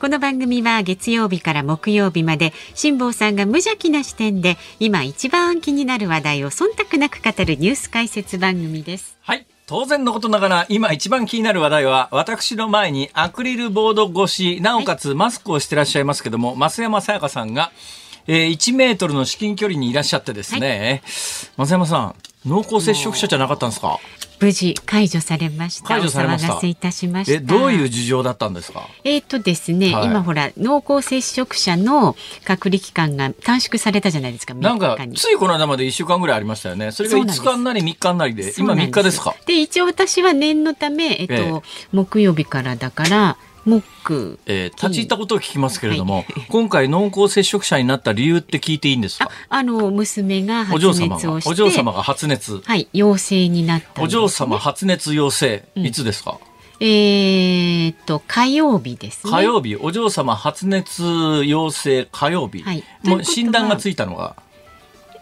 この番組は月曜日から木曜日まで辛坊さんが無邪気な視点で今一番気になる話題を忖度なく語るニュース解説番組です。はい。当然のことながら今一番気になる話題は私の前にアクリルボード越しなおかつマスクをしてらっしゃいますけども、増山さやかさんが、えー、1メートルの至近距離にいらっしゃってですね、増山さん濃厚接触者じゃなかったんですか？無事解除されました。解除されました。お騒がせいたしました。えどういう事情だったんですか？えーとですね、はい。今ほら濃厚接触者の隔離期間が短縮されたじゃないですか。なんか3日についこの間まで1週間ぐらいありましたよね。それがそうなんです。5日になり3日になりで今そうなん3日ですか？で一応私は念のため、えっとええ。木曜日からだから木えー立ち入ったことを聞きますけれども、今回濃厚接触者になった理由って聞いていいんですあか？あの娘が発お嬢様熱をしてがお嬢様が発熱。はい陽性になったね、お嬢様発熱陽性うん。いつですか、えーっと火曜日ですね。火曜日。お嬢様発熱陽性火曜日、はい。もう診断がついたのが？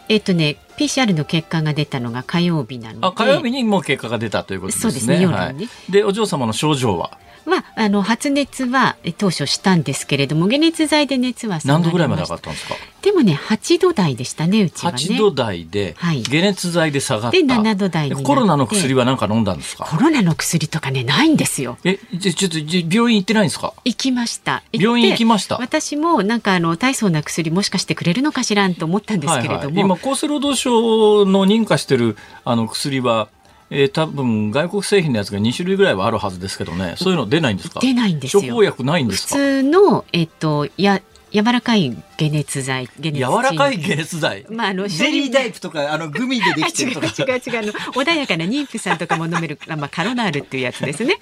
えっとね PCR の結果が出たのが火曜日なので。あ火曜日にもう結果が出たということですね。そうですね夜にね。はい、でお嬢様の症状は？はあの発熱はえ当初したんですけれども解熱剤で熱は何度ぐらいまで上がったんですか？でもね8度台でしたねうちはね。8度台ではい。解熱剤で下がった、で7度台コロナの薬は何か飲んだんですか？コロナの薬とかねないんですよ。えじゃちょっと病院行ってないんですか？行きました。病院行きました？私もなんかあの大層な薬もしかしてくれるのかしらんと思ったんですけれども、はいはい、今厚生労働省の認可してるあの薬は、えー、多分外国製品のやつが2種類ぐらいはあるはずですけどね。そういうの出ないんですか？出ないんですよ。処方薬ないんで普すか？通のえっとや柔らかい解熱剤解熱柔らかい解熱剤、まああのゼリータイプとかあのグミでできてるとか。違う違うあの穏やかな妊婦さんとかも飲めるあ まあカロナールっていうやつですね。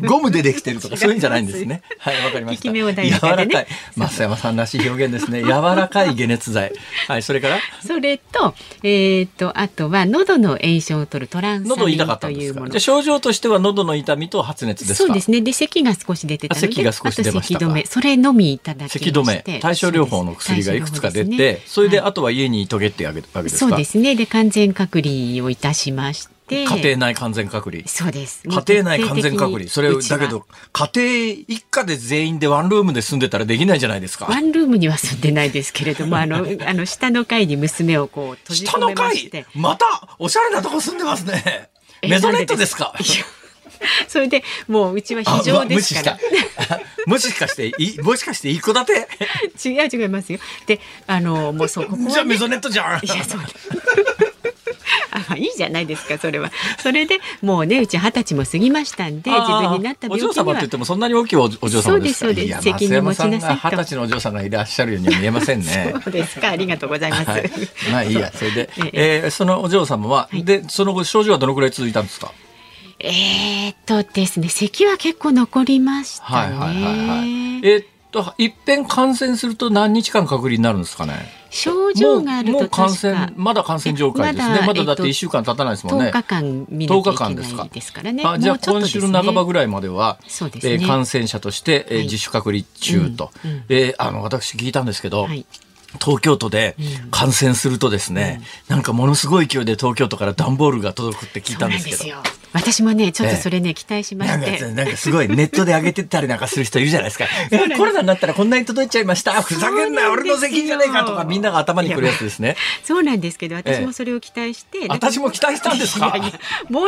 ゴムでできてるとか そういうんじゃないんですね。はいわかりました。効き目穏やかでね。柔らかい。増山さんらしい表現ですね。柔らかい解熱剤。はいそれから？それとえっとあとは喉の炎症を取るトランサミン喉痛かったというものじゃあ。症状としては喉の痛みと発熱ですか？そうですね。で咳が少し出てたので、あ咳が少し出ましたか。あと咳止め。それのみいただき。咳止め。対症療法の薬がいくつか出てそ,、れであとは家にいとげってわけわけですか？そうですね。で完全隔離をいたしまして。家庭内完全隔離。そうです。家庭内完全隔離。それだけど家庭一家で全員でワンルームで住んでたらできないじゃないですか。ワンルームには住んでないですけれども、あの、あの下の階に娘をこう閉じ込下の階めまして。またおしゃれなとこ住んでますね。えメゾネットです。か？それでもううちは非常ですから。も しかしていもしかして一戸建て。違う違いますよ。で、あのもうそうこね、じゃあメゾネットじゃん。いやそう。あまあいいじゃないですかそれは。それでもうねうち二十歳も過ぎましたんで自分になった病気には。お嬢様って言ってもそんなに大きいおお嬢様ですか？そうですそうです。責任持ちなさい二十歳のお嬢さんがいらっしゃるようには見えませんね。そうですかありがとうございます。はい、まあいいやそれで、え。えーそのお嬢様は、はい。でその後症状はどのくらい続いたんですか？えーっとですね咳は結構残りましたね。はいはいはいはい。えーっといっぺん感染すると何日間隔離になるんですかね？症状があるもうもう感と確か染まだ感染状態ですね。えまだまだだってえっと1週間経たないですもんね。10日間見なきゃいけ10日間ですか？ないですからね。あじゃあ今週の半ばぐらい。までは、ね。えー感染者として、えーはい。自主隔離中と、うんうん。えーあの私聞いたんですけど、はい。東京都でうん感染するとですね、なんかものすごい勢いで東京都から段ボールが届くって聞いたんですけど。私もねちょっとそれね、期待しまして。なんかすごいネットで上げてったりなんかする人いるじゃないですか。コロナになったらこんなに届いちゃいました？ふざけんな俺の責任じゃねえかとかみんなが頭にくるやつですね。そうなんですけどえ私もそれを期待して、私も期待したんですか？申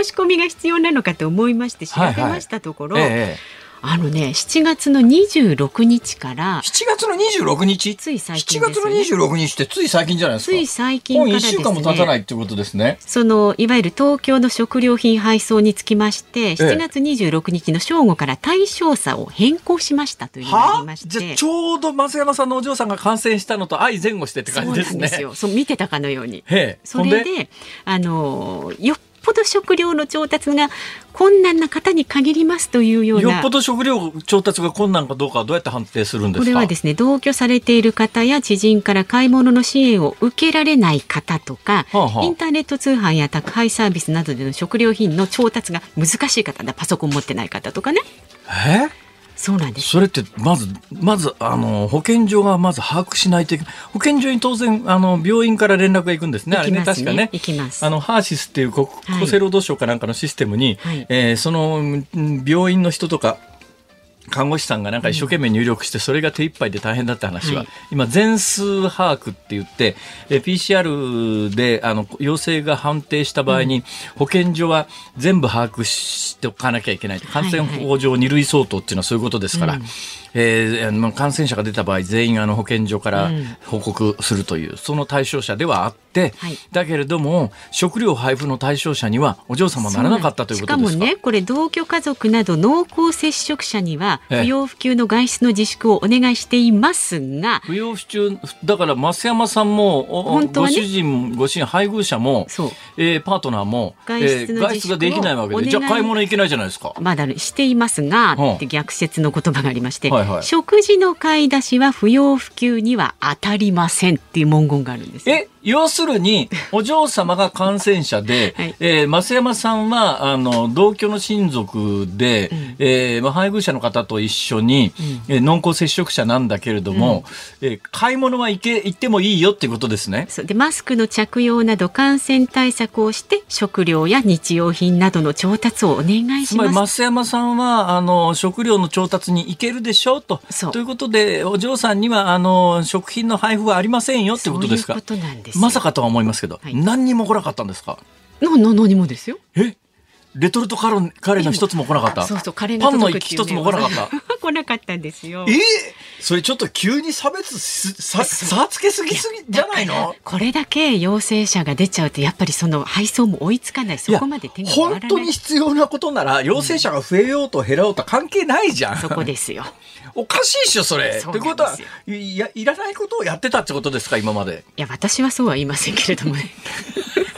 し込みが必要なのかと思いまして調べましたところ、ええあのね7月の26日から7月の26日？つい最7近です月のよね26日ってつい最近じゃないですか。つい最近もう1からです週間も経たなねいってことですね。そのいわゆる東京の食料品配送につきまして7月26日の正午から対象差を変更しましたというのがあはりまして。じゃあちょうど松山さんのお嬢さんが感染したのと相前後してって感じですね。なんですよ。そう見てたかのように。へえ。それであのよっぽど食料の調達が困難な方に限りますというような。よっぽど食料調達が困難かどうかはどうやって判定するんですか？これはですね、同居されている方や知人から買い物の支援を受けられない方とか、はあはあインターネット通販や宅配サービスなどでの食料品の調達が難しい方だ、パソコン持ってない方とかね。え？そうなんです。それってまずまずあの保健所がまず把握しないといけない。保健所に当然あの病院から連絡が行くんですね。あれね行きますね。確かね。行きます。あのハーシスっていう国厚生労働省かなんかのシステムに、はい。えーそのうん病院の人とか看護師さんがなんか一生懸命入力してそれが手一杯で大変だって話は、はい今全数把握って言ってえー PCR であの陽性が判定した場合に、保健所は全部把握しておかなきゃいけない。感染法上二類相当っていうのはそういうことですから、うんえーあの感染者が出た場合全員あの保健所からうん。報告するという、その対象者ではあって、はい。だけれども食料配布の対象者にはお嬢様ならなかったということですか？しかもね、これ同居家族など濃厚接触者にはええ。不要不急の外出の自粛をお願いしていますが、不要不急だから増山さんも、お本当はね。ご主人ご主人配偶者もえーパートナーも外出のえー自粛を外出ができないわけでじゃあ買い物行けないじゃないですか。まだしていますが、う。んって逆説の言葉がありまして、はいはい食事の買い出しは不要不急には当たりませんっていう文言があるんですよ。え要するに お嬢様が感染者で、はい。えー増山さんはあの同居の親族で、ん。えーまあ、配偶者の方と一緒に、えー濃厚接触者なんだけれども、えー買い物は行け行ってもいいよっていうことですね。そう。でマスクの着用など感染対策をして食料や日用品などの調達をお願いつまりします。増山さんはあの食料の調達に行けるでしょう。とということでお嬢さんにはあの食品の配布はありませんよってことですか？そういうことなんですよ。まさかとは思いますけど、はい。何にも来なかったんですか？のの何もですよ。え？レトルトカレーカレーの一つも来なかった。そうそうカレーがパンの一つも来なかった。来なかったんですよ。えーそれちょっと急に差別すさ差つけすぎすぎじゃないの？これだけ陽性者が出ちゃうとやっぱりその配送も追いつかない。そこまで手が本当に必要なことなら陽性者が増えようと減ろうと関係ないじゃん、そこですよ。おかしいっしょそれ。ってことはいやいらないことをやってたってことですか今まで？いや私はそうは言いませんけれどもね。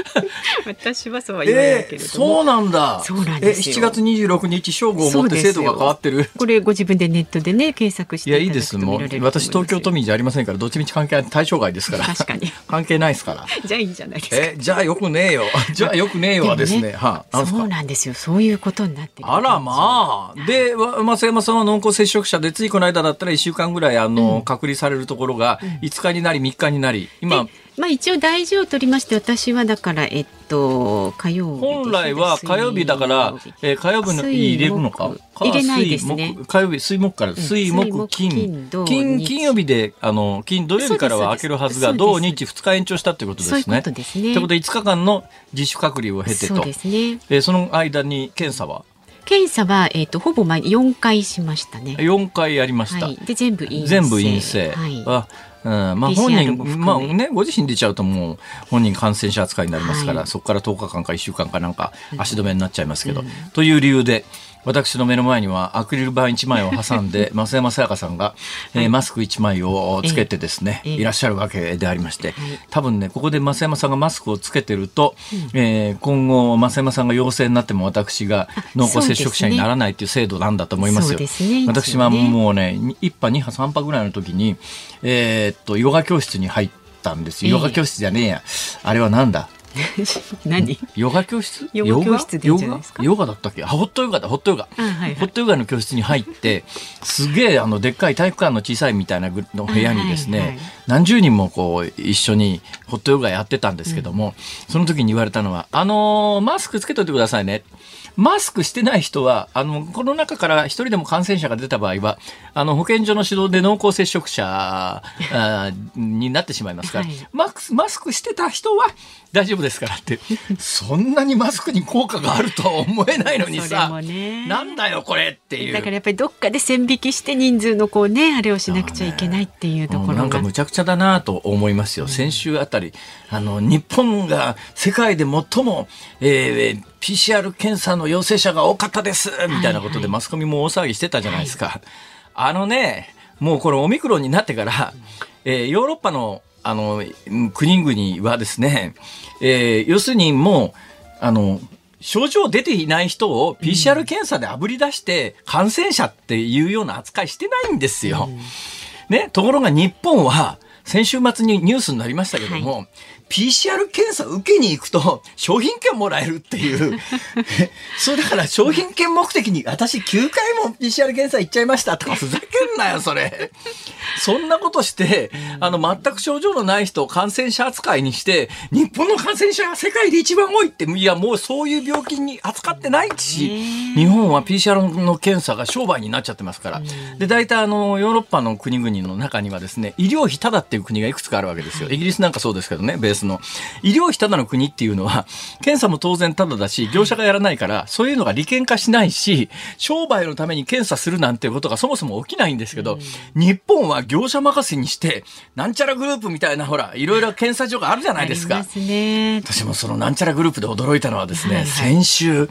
私はそうは言わないえー、けれども。そうなんだ。そうなんですよ。え7月26日正午をもって制度が変わってる？これご自分でネットでね検索していやいいです。もう私東京都民じゃありませんからどっちみち関係ない対象外ですから。確かに。関係ないですから。じゃあいいんじゃないですか。えじゃあよくねえよ。じゃあよくねえよはですね。はあ、なんすか？そうなんですよ。そういうことになってる。あらまあ。で、わ増山さんは濃厚接触者で、ついこの間だったら1週間ぐらい、あの、隔離されるところが、5日になり、3日になり、今、まあ一応大事を取りまして私はだからえっと火曜日本来は火曜日だから、えー火曜日の日入れるのか？水木入れないですね。火曜日、水木から、水木、水木金金土、金、曜日で、あの、金、土曜日からは開けるはずが、土日2日延長したってことですね。そういうことですね。ということで、5日間の自主隔離を経てと。そね。えーその間に検査は？検査はえっとほぼ毎4回しましたね。4回やりました。はい。で全部陰性。全部陰性。はい。は、うん、まあ本人、まあね、ご自身出ちゃうともう本人感染者扱いになりますから、はい。そこから10日間か1週間かなんか足止めになっちゃいますけど、という理由で、私の目の前にはアクリル板1枚を挟んで、増山さやかさんが、えーマスク1枚をつけてですね、ええ。いらっしゃるわけでありまして、多分ね、ここで増山さんがマスクをつけてると、えー今後、増山さんが陽性になっても私が濃厚接触者にならないっていう制度なんだと思いますよ。すね。私はもうね、1波、2波、3波ぐらいの時に、えーっと、ヨガ教室に入ったんですヨガ教室じゃねえや。あれはなんだ？何？ヨガ教室？ヨガ教室でいいんじゃないですか？ヨガヨガだったっけ？あホットヨガだ、ホットヨガ。あはいはい。ホットヨガの教室に入って、すげえ、あの、でっかい体育館の小さいみたいなぐの部屋にですね、はいはい何十人もこう、一緒にホットヨガやってたんですけども、その時に言われたのは、あのーマスクつけといてくださいね。マスクしてない人は、あの、この中から一人でも感染者が出た場合は、あの、保健所の指導で濃厚接触者になってしまいますから、はい。マスクしてた人は大丈夫ですからって、そんなにマスクに効果があるとは思えないのにさ、なんだよこれっていう。だからやっぱりどっかで線引きして人数のこうねあれをしなくちゃいけないっていうところが。なんかむちゃくちゃだなと思いますよ。先週あたり、あの、日本が世界で最も、えー PCR 検査の陽性者が多かったですみたいなことでマスコミも大騒ぎしてたじゃないですか。あのね、もうこのオミクロンになってから、えーヨーロッパの、あの、うん国々はですね、えー要するにもう、あの、症状出ていない人を PCR 検査であぶり出して感染者っていうような扱いしてないんですよ。ね、ところが日本は先週末にニュースになりましたけども、はい PCR 検査受けに行くと商品券もらえるっていう。そうだから商品券目的に私9回も PCR 検査行っちゃいましたとかふざけんなよそれ。そんなことしてあの全く症状のない人を感染者扱いにして日本の感染者が世界で一番多いっていやもうそういう病気に扱ってないし日本は PCR の検査が商売になっちゃってますから。で大体あのヨーロッパの国々の中にはですね医療費ただっていう国がいくつかあるわけですよ。イギリスなんかそうですけどねベーススの医療費ただの国っていうのは、検査も当然ただだし、業者がやらないから、そういうのが利権化しないし、商売のために検査するなんていうことがそもそも起きないんですけど、日本は業者任せにして、なんちゃらグループみたいな、ほら、いろいろ検査所があるじゃないですか。私もそのなんちゃらグループで驚いたのはですね、はいはい、先週、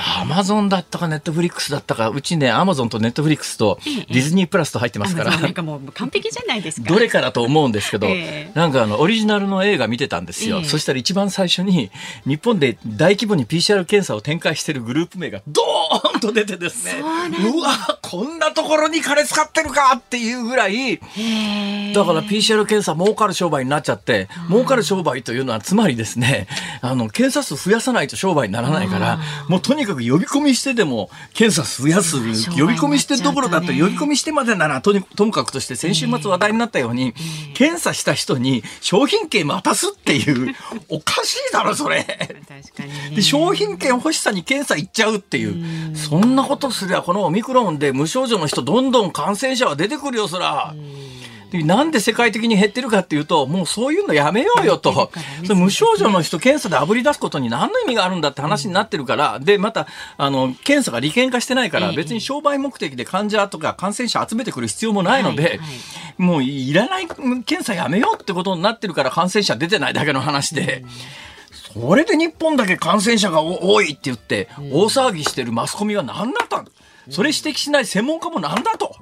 アマゾンだったかネットフリックスだったかうちねアマゾンとネットフリックスとディズニープラスと入ってますから、なんかもう完璧じゃないですかどれかだと思うんですけど、えー、なんかあのオリジナルの映画見てたんですよ、えー、そしたら一番最初に日本で大規模に PCR 検査を展開しているグループ名がドーンと出てですねうわこんなところに金使ってるかっていうぐらいだから PCR 検査儲かる商売になっちゃって儲かる商売というのはつまりですねあの検査数増やさないと商売にならないからもうとにかく呼び込みしてでも検査増やす、呼び込みしてどころだと呼び込みしてまでならとにともかくとして先週末話題になったように、検査した人に商品券渡すっていう、おかしいだろ、それ。で、商品券欲しさに検査行っちゃうっていう、そんなことすりゃこのオミクロンで無症状の人どんどん感染者は出てくるよ、そら。でなんで世界的に減ってるかっていうと、もうそういうのやめようよと。ね、無症状の人検査であぶり出すことに何の意味があるんだって話になってるから、うん、で、また、あの、検査が利権化してないから、別に商売目的で患者とか感染者集めてくる必要もないので、はいはい、もういらない検査やめようってことになってるから感染者出てないだけの話で、うん、それで日本だけ感染者が多いって言って、大騒ぎしてるマスコミは何だったんそれ指摘しない専門家もなんだと、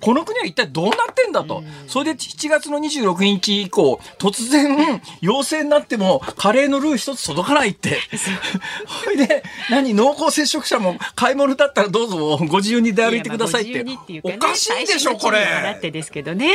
この国は一体どうなってんだと、それで7月の26日以降、突然、陽性になっても、カレーのルー一つ届かないって。ほいで、何、濃厚接触者も買い物だったらどうぞご自由に出歩いてくださいって。おかしいでしょ、これ。だってですけどね。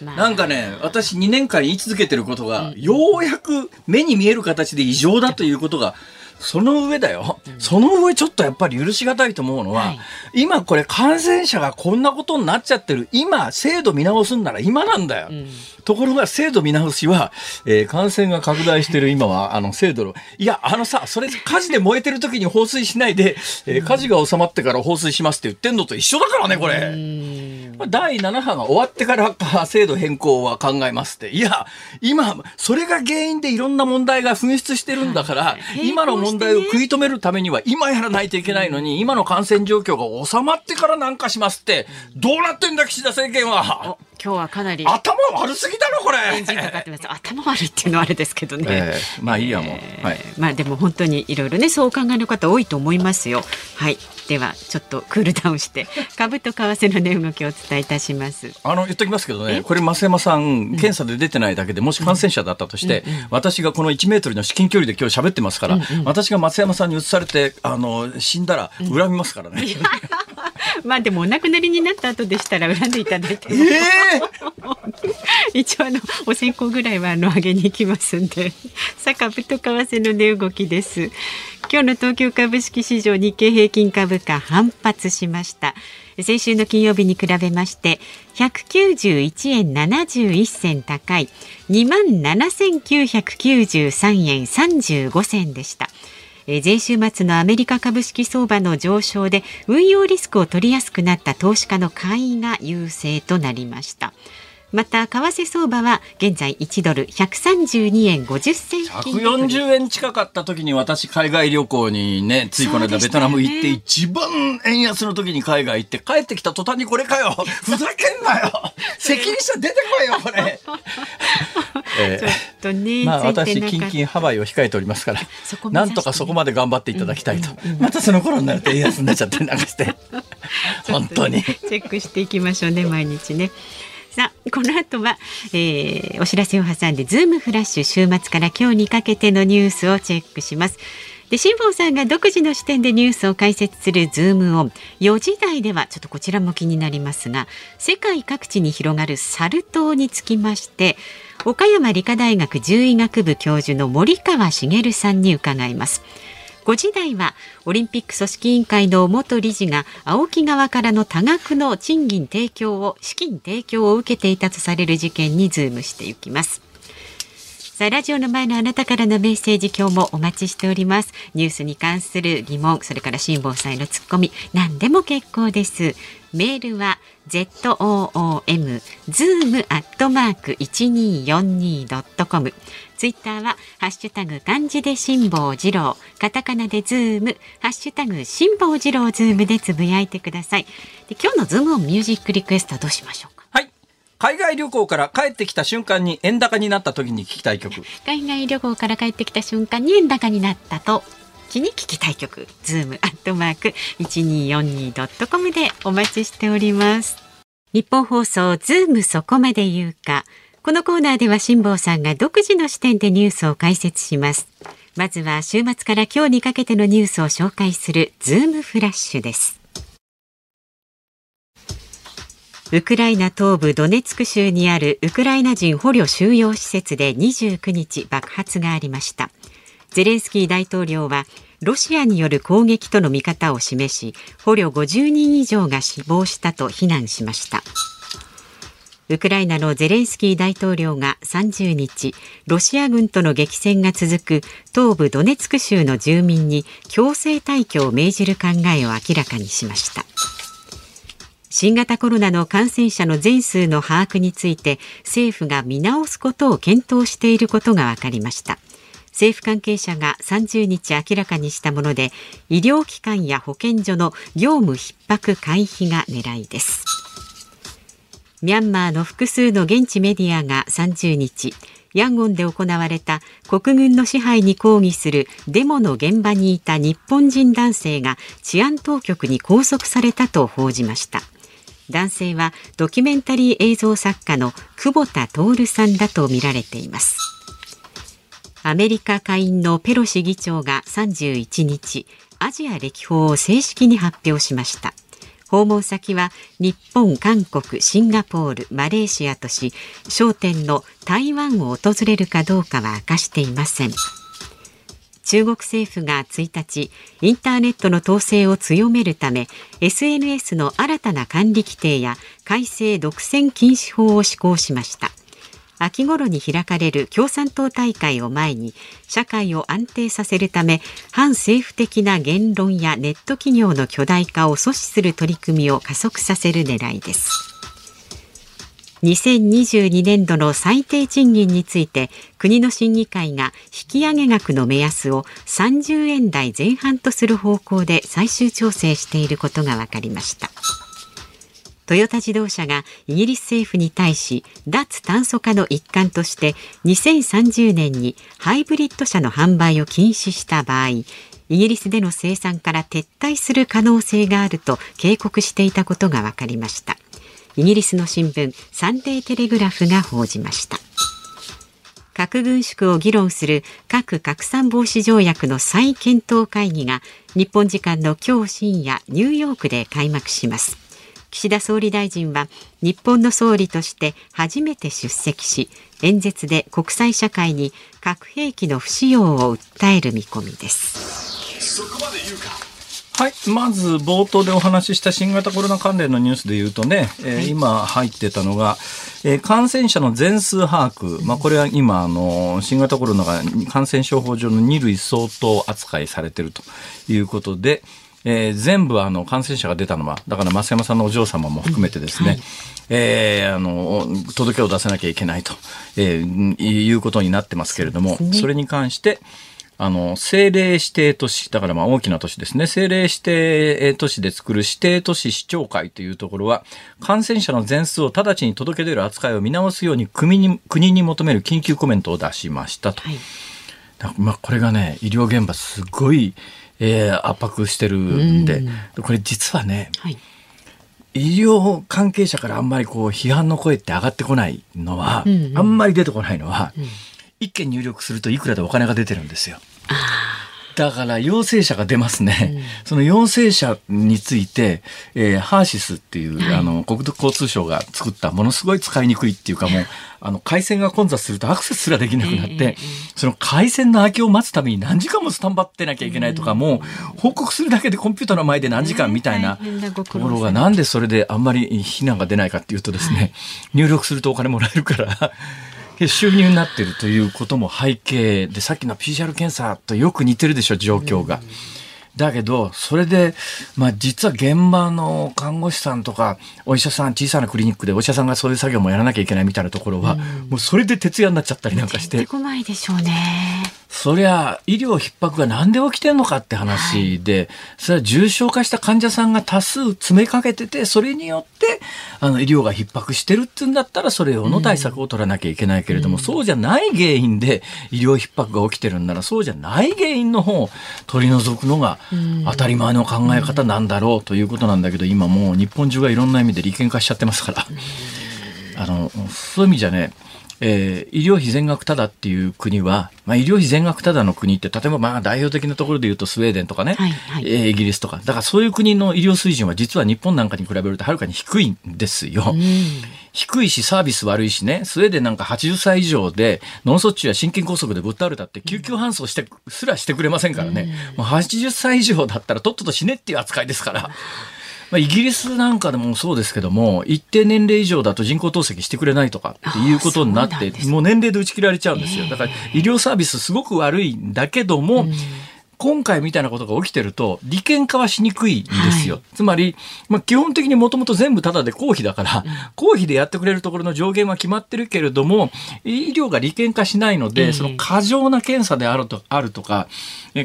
なんかね、私2年間言い続けてることが、ようやく目に見える形で異常だということが、その上だよ、うん、その上ちょっとやっぱり許し難いと思うのは、はい、今これ感染者がこんなことになっちゃってる今制度見直すんなら今なんだよ、うん、ところが制度見直しは、えー、感染が拡大してる今は あの制度のいやあのさそれ火事で燃えてる時に放水しないで、えー、火事が収まってから放水しますって言ってんのと一緒だからねこれ。第7波が終わってから制度変更は考えますって。いや、今、それが原因でいろんな問題が噴出してるんだから、今の問題を食い止めるためには今やらないといけないのに、今の感染状況が収まってからなんかしますって、どうなってんだ岸田政権は。今日はかなり頭悪すぎだろこれ。エンジンかかってます。頭悪いっていうのはあれですけどね、えー、まあいいやもう、えー、はい、まあでも本当にいろいろねそうお考えの方多いと思いますよ。はい。ではちょっとクールダウンして 株と為替の値動きをお伝えいたします。あの言っときますけどね。これ増山さん検査で出てないだけでもし感染者だったとして、うんうん、私がこの1メートルの至近距離で今日喋ってますから、うんうん、私が松山さんに移されてあの死んだら恨みますからね、まあでもお亡くなりになった後でしたら恨んでいただいてえー、一応あのお線香ぐらいはあの上げに行きますんで。さあ株と為替の値動きです。今日の東京株式市場日経平均株価反発しました。先週の金曜日に比べまして191円71銭高い。2万7993円35銭でした。前週末のアメリカ株式相場の上昇で運用リスクを取りやすくなった投資家の買いが優勢となりました。また為替相場は現在1ドル132円50銭140円近かった時に私海外旅行にねついこの間ベトナム行って一番円安の時に海外行って帰ってきた途端にこれかよ。ふざけんなよ。責任者出てこいよこれえー、ちょっとね、まあ私近々ハワイを控えておりますから、なんとかそこまで頑張っていただきたいと、うんうんうん、またその頃になると円安になっちゃってなんかして。本当に。チェックしていきましょうね毎日ね。さあこの後は、えー、お知らせを挟んでズームフラッシュ週末から今日にかけてのニュースをチェックしますで辛坊さんが独自の視点でニュースを解説するズームオン4時台ではちょっとこちらも気になりますが世界各地に広がるサル痘につきまして岡山理科大学獣医学部教授の森川茂さんに伺います。5時台はオリンピック組織委員会の元理事が青木側からの多額の賃金提供を資金提供を受けていたとされる事件にズームしていきます。さあラジオの前のあなたからのメッセージ今日もお待ちしておりますニュースに関する疑問それから辛坊さんへのツッコミ何でも結構ですメールは zoom zoom アットマーク一二四二ドットコム。ツイッターはハッシュタグ漢字で辛坊治郎、カタカナでズーム、ハッシュタグ辛坊治郎ズームでつぶやいてください。で今日のズームオンミュージックリクエストどうしましょうか？海外旅行から帰ってきた瞬間に円高になった時に聞きたい曲。海外旅行から帰ってきた瞬間に円高になったと。に聞きたい曲、ズームアットマーク一二四二ドットコムでお待ちしております。ニッポン放送ズームそこまで言うか。このコーナーでは辛坊さんが独自の視点でニュースを解説します。まずは週末から今日にかけてのニュースを紹介するズームフラッシュです。ウクライナ東部ドネツク州にあるウクライナ人捕虜収容施設で29日爆発がありました。ゼレンスキー大統領はロシアによる攻撃との見方を示し捕虜50人以上が死亡したと非難しましたウクライナのゼレンスキー大統領が30日ロシア軍との激戦が続く東部ドネツク州の住民に強制退去を命じる考えを明らかにしました新型コロナの感染者の全数の把握について政府が見直すことを検討していることが分かりました。政府関係者が30日明らかにしたもので医療機関や保健所の業務逼迫回避が狙いです。ミャンマーの複数の現地メディアが30日ヤンゴンで行われた国軍の支配に抗議するデモの現場にいた日本人男性が治安当局に拘束されたと報じました。男性はドキュメンタリー映像作家の久保田徹さんだとみられています。アメリカ下院のペロシ議長が31日アジア歴訪を正式に発表しました。訪問先は日本、韓国、シンガポール、マレーシアとし焦点の台湾を訪れるかどうかは明かしていません。中国政府が1日インターネットの統制を強めるため SNS の新たな管理規定や改正独占禁止法を施行しました。秋頃に開かれる共産党大会を前に社会を安定させるため反政府的な言論やネット企業の巨大化を阻止する取り組みを加速させる狙いです。2022年度の最低賃金について国の審議会が引き上げ額の目安を30円台前半とする方向で最終調整していることが分かりました。トヨタ自動車がイギリス政府に対し脱炭素化の一環として2030年にハイブリッド車の販売を禁止した場合イギリスでの生産から撤退する可能性があると警告していたことが分かりました。イギリスの新聞サンデーテレグラフが報じました。核軍縮を議論する核拡散防止条約の再検討会議が日本時間の今日深夜ニューヨークで開幕します。岸田総理大臣は日本の総理として初めて出席し演説で国際社会に核兵器の不使用を訴える見込みです。はい。まず、冒頭でお話しした新型コロナ関連のニュースで言うとね、えー、今入ってたのが、えー、感染者の全数把握。まあ、これは今、あの、新型コロナが感染症法上の2類相当扱いされているということで、えー、全部あの感染者が出たのは、だから増山さんのお嬢様も含めてですね、うんはい、えー、あの、届けを出さなきゃいけないと、えー、いうことになってますけれども、それに関して、あの、政令指定都市、だからまあ大きな都市ですね。政令指定都市で作る指定都市市長会というところは、感染者の全数を直ちに届け出る扱いを見直すように国に国に求める緊急コメントを出しましたと。はい、まあこれがね、医療現場すごい、えー、圧迫してるんで、これ実はね、はい、医療関係者からあんまりこう批判の声って上がってこないのは、うんうん、あんまり出てこないのは、うん、一件入力するといくらでお金が出てるんですよ。だから陽性者が出ますね、うん、その陽性者について、えー、ハーシスっていう、はい、あの国土交通省が作ったものすごい使いにくいっていうかもうあの回線が混雑するとアクセスすらできなくなって、えー、その回線の空きを待つために何時間もスタンバってなきゃいけないとか、もう報告するだけでコンピューターの前で何時間みたいなところがなんでそれであんまり非難が出ないかっていうとですね、はい、入力するとお金もらえるから 収入になっているということも背景でさっきの PCR 検査とよく似てるでしょ状況が。だけど、それで、まあ実は現場の看護師さんとか、お医者さん、小さなクリニックでお医者さんがそういう作業もやらなきゃいけないみたいなところは、もうそれで徹夜になっちゃったりなんかして。こないでしょうね。そりゃ医療逼迫がなんで起きてんのかって話で、はい、それは重症化した患者さんが多数詰めかけててそれによってあの医療が逼迫してるっていうんだったらそれ用の対策を取らなきゃいけないけれども、うん、そうじゃない原因で医療逼迫が起きてるんならそうじゃない原因の方を取り除くのが当たり前の考え方なんだろうということなんだけど今もう日本中がいろんな意味で利権化しちゃってますから。あのそういう意味じゃねえー、医療費全額ただっていう国は、まあ、医療費全額ただの国って例えばまあ代表的なところで言うとスウェーデンとかね、はいはい、えー、イギリスとか。だからそういう国の医療水準は実は日本なんかに比べるとはるかに低いんですよ。低いしサービス悪いしね。スウェーデンなんか80歳以上で脳卒中や心筋梗塞でぶっ倒れたって救急搬送してすらしてくれませんからね、もう80歳以上だったらとっとと死ねっていう扱いですから。まあ、イギリスなんかでもそうですけども、一定年齢以上だと人工透析してくれないとかっていうことになって、もう年齢で打ち切られちゃうんですよ。だから医療サービスすごく悪いんだけども、今回みたいなことが起きてると利権化はしにくいんですよ。はい、つまり、まあ、基本的にもともと全部タダで公費だから、うん、公費でやってくれるところの上限は決まってるけれども、医療が利権化しないので、その過剰な検査であるとあるとか、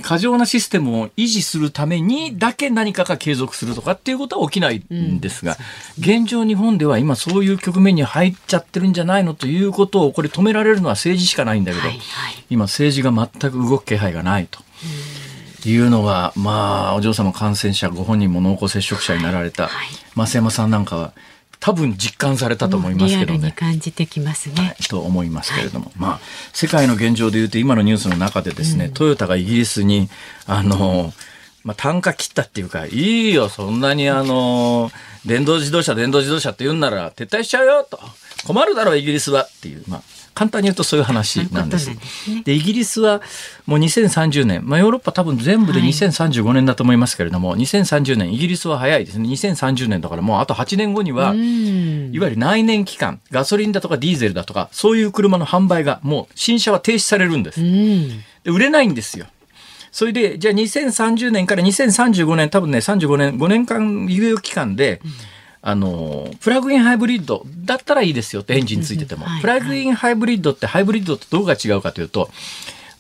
過剰なシステムを維持するためにだけ何かが継続するとかっていうことは起きないんですが、うん、現状日本では今そういう局面に入っちゃってるんじゃないのということをこれ止められるのは政治しかないんだけど、はいはい、今政治が全く動く気配がないと。うんいうのが、まあ、お嬢様感染者、ご本人も濃厚接触者になられた、はい、増山さんなんかは、多分実感されたと思いますけどね。感じてきますね、はい、と思いますけれども、はい、まあ世界の現状でいうと今のニュースの中でですね、うん、トヨタがイギリスにあの、まあ、単価切ったっていうかいいよそんなにあの電動自動車電動自動車って言うんなら撤退しちゃうよと。困るだろうイギリスは。っていうまあ簡単に言うとそういう話なんです。で、イギリスはもう2030年、まあ、ヨーロッパ多分全部で2035年だと思いますけれども、はい、2030年、イギリスは早いですね。2030年だからもうあと8年後には、いわゆる内燃機関、ガソリンだとかディーゼルだとか、そういう車の販売がもう新車は停止されるんです。で売れないんですよ。それで、じゃあ2030年から2035年、多分ね、35年、5年間猶予期間で、うんあの、プラグインハイブリッドだったらいいですよってエンジンついてても。プラグインハイブリッドってハイブリッドってどうが違うかというと、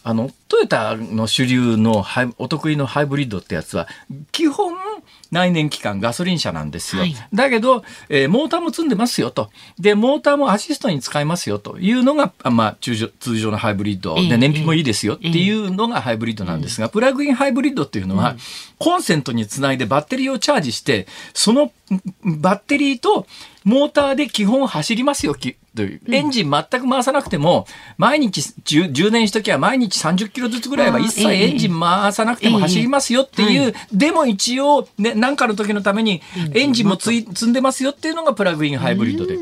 あの、トヨタの主流のお得意のハイブリッドってやつは、基本、内燃機関ガソリン車なんですよ。はい、だけど、えー、モーターも積んでますよと。で、モーターもアシストに使えますよと。いうのが、まあ、通常通常のハイブリッド。で燃費もいいですよ。っていうのがハイブリッドなんですが、プラグインハイブリッドっていうのは、コンセントにつないでバッテリーをチャージして、そのバッテリーとモーターで基本走りますよという。エンジン全く回さなくても、毎日充電しときゃ毎日30キロずつぐらいは一切エンジン回さなくても走りますよっていう、でも一応、ね、なんかの時のためにエンジンもつい積んでますよっていうのがプラグインハイブリッドで。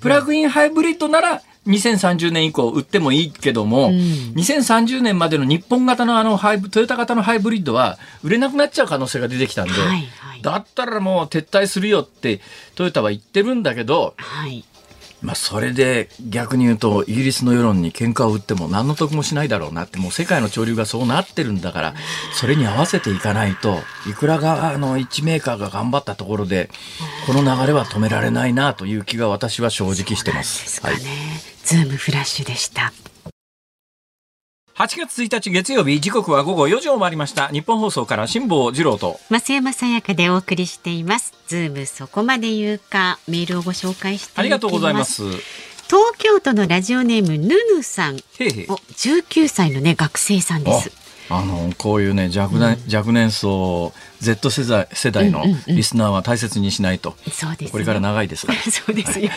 プラグインハイブリッドなら2030年以降売ってもいいけども、うん、2030年までの日本型のあのハイトヨタ型のハイブリッドは売れなくなっちゃう可能性が出てきたんで、はいはい、だったらもう撤退するよってトヨタは言ってるんだけど、はい、まあ、それで逆に言うとイギリスの世論に喧嘩を打っても何の得もしないだろうなってもう世界の潮流がそうなってるんだからそれに合わせていかないといくらがあの1メーカーが頑張ったところでこの流れは止められないなという気が私は正直してます。はい、ズームフラッシュでした8月1日月曜日時刻は午後4時を回りました。ニッポン放送から辛坊治郎と。増山さやかでお送りしています。ズームそこまで言うか。メールをご紹介してありがとうございます。東京都のラジオネームぬぬさん。お19歳のね学生さんです。あのこういうね若年うん、若年層 Z 世代世代のリスナーは大切にしないと、うんうん、これから長いですから。そうですよ、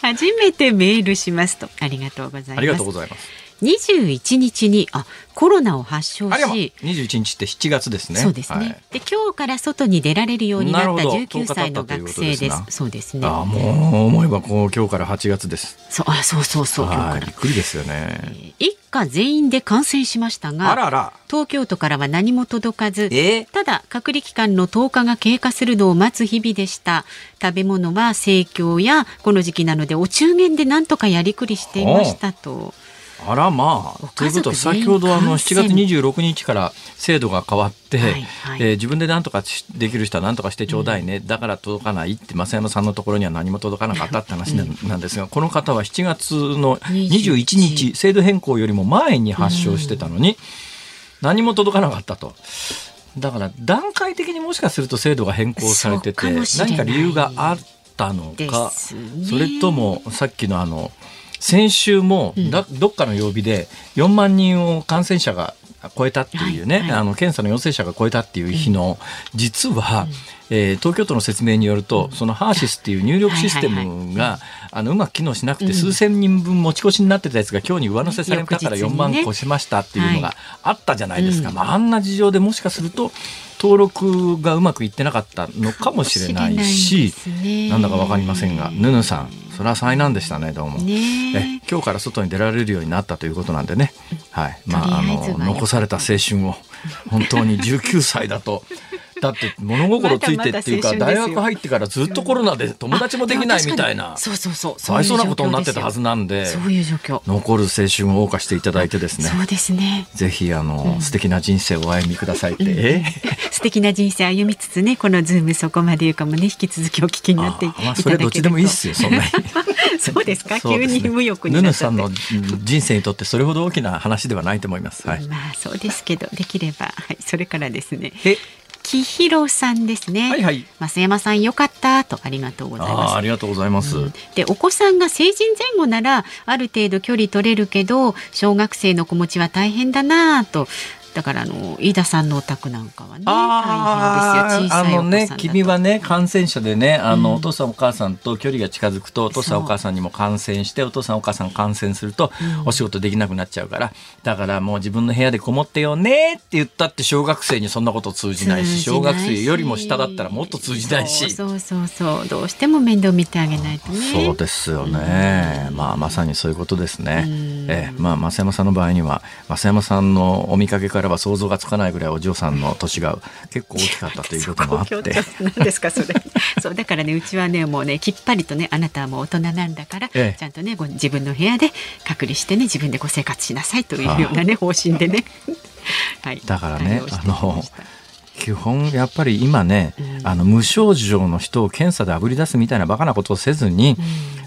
初めてメールしますと。ありがとうございます。ありがとうございます21日にあコロナを発症し21日って7月ですね。そうですね、はい。で今日から外に出られるようになったなるほど。19歳の学生です。10日経ったということですな。そうですね。あもう思えばこう今日から8月です。そうあそうそうそう今日から。はいびっくりですよね。一家全員で感染しましたあがらら。東京都からは何も届かずえ？ただ隔離期間の10日が経過するのを待つ日々でした。食べ物は生協やこの時期なのでお中元でなんとかやりくりしていましたとあらまあごということは先ほどあの感染7月26日から制度が変わって、はいはい。えー自分で何とかしできる人は何とかしてちょうだいね、だから届かないって増山さんのところには何も届かなかったって話なんですがこの方は7月の21日。制度変更よりも前に発症してたのに、何も届かなかったと。だから段階的にもしかすると制度が変更されてて何か理由があったのでかそれともさっきのあの先週もうん。だ、どっかの曜日で4万人を感染者が超えたっていうね、はいはい。あの検査の陽性者が超えたっていう日の、実は、えー東京都の説明によると、そのハーシスっていう入力システムが、あのうまく機能しなくて、数千人分持ち越しになってたやつが今日に上乗せされたから4翌日にね万越しましたっていうのがあったじゃないですか、うん。まあ、あんな事情でもしかすると登録がうまくいってなかったのかもしれないしなんだかわかりませんがヌヌさんそれは災難でしたねどうも。ねえ。今日から外に出られるようになったということなんでね、はい。まあ、あの残された青春を本当に19歳だとだって物心ついてっていうか 大学入ってからずっとコロナで友達もできないみたいな。あそうそうそうかわいそうなことになってたはずなんで。そういう状況。残る青春を謳歌していただいてですね。そうですね。ぜひあの、素敵な人生をお歩みくださいって、え？素敵な人生歩みつつねこのズームそこまで言うかもね引き続きお聞きになっていただけると。それどっちでもいいっすよそんなに。そうですか？急に無欲にヌなっちゃさんのうん人生にとってそれほど大きな話ではないと思います。はい。まあそうですけどできればはいそれからですね。え、木広さんですねはいはい。増山さんよかったとありがとうございあますあ、ありがとうございます。うんでお子さんが成人前後ならある程度距離取れるけど小学生の子持ちは大変だなぁとだからあの飯田さんのお宅なんかはねあ大変ですよ。ああのね小さいお子さんだと。君はね感染者でねあの、うんお父さんお母さんと距離が近づくとお父さんお母さんにも感染してお父さんお母さん感染すると、お仕事できなくなっちゃうから。だからもう自分の部屋でこもってよねって言ったって小学生にそんなこと通じないし小学生よりも下だったらもっと通じないし。そうそうそう。どうしても面倒見てあげないとね。そうですよね、まあまさにそういうことですね、うん。ええ。まあ増山さんの場合には増山さんのお見かけからは想像がつかないぐらいお嬢さんの年が結構大きかったということもあって。強調なんですかそれそうだからねうちはねもうねきっぱりとねあなたはもう大人なんだから、ええ。ちゃんとねご自分の部屋で隔離してね自分でご生活しなさいというようなね方針でね。はい。だからね対応してきました基本やっぱり今ね、うん。あの無症状の人を検査であぶり出すみたいなバカなことをせずに、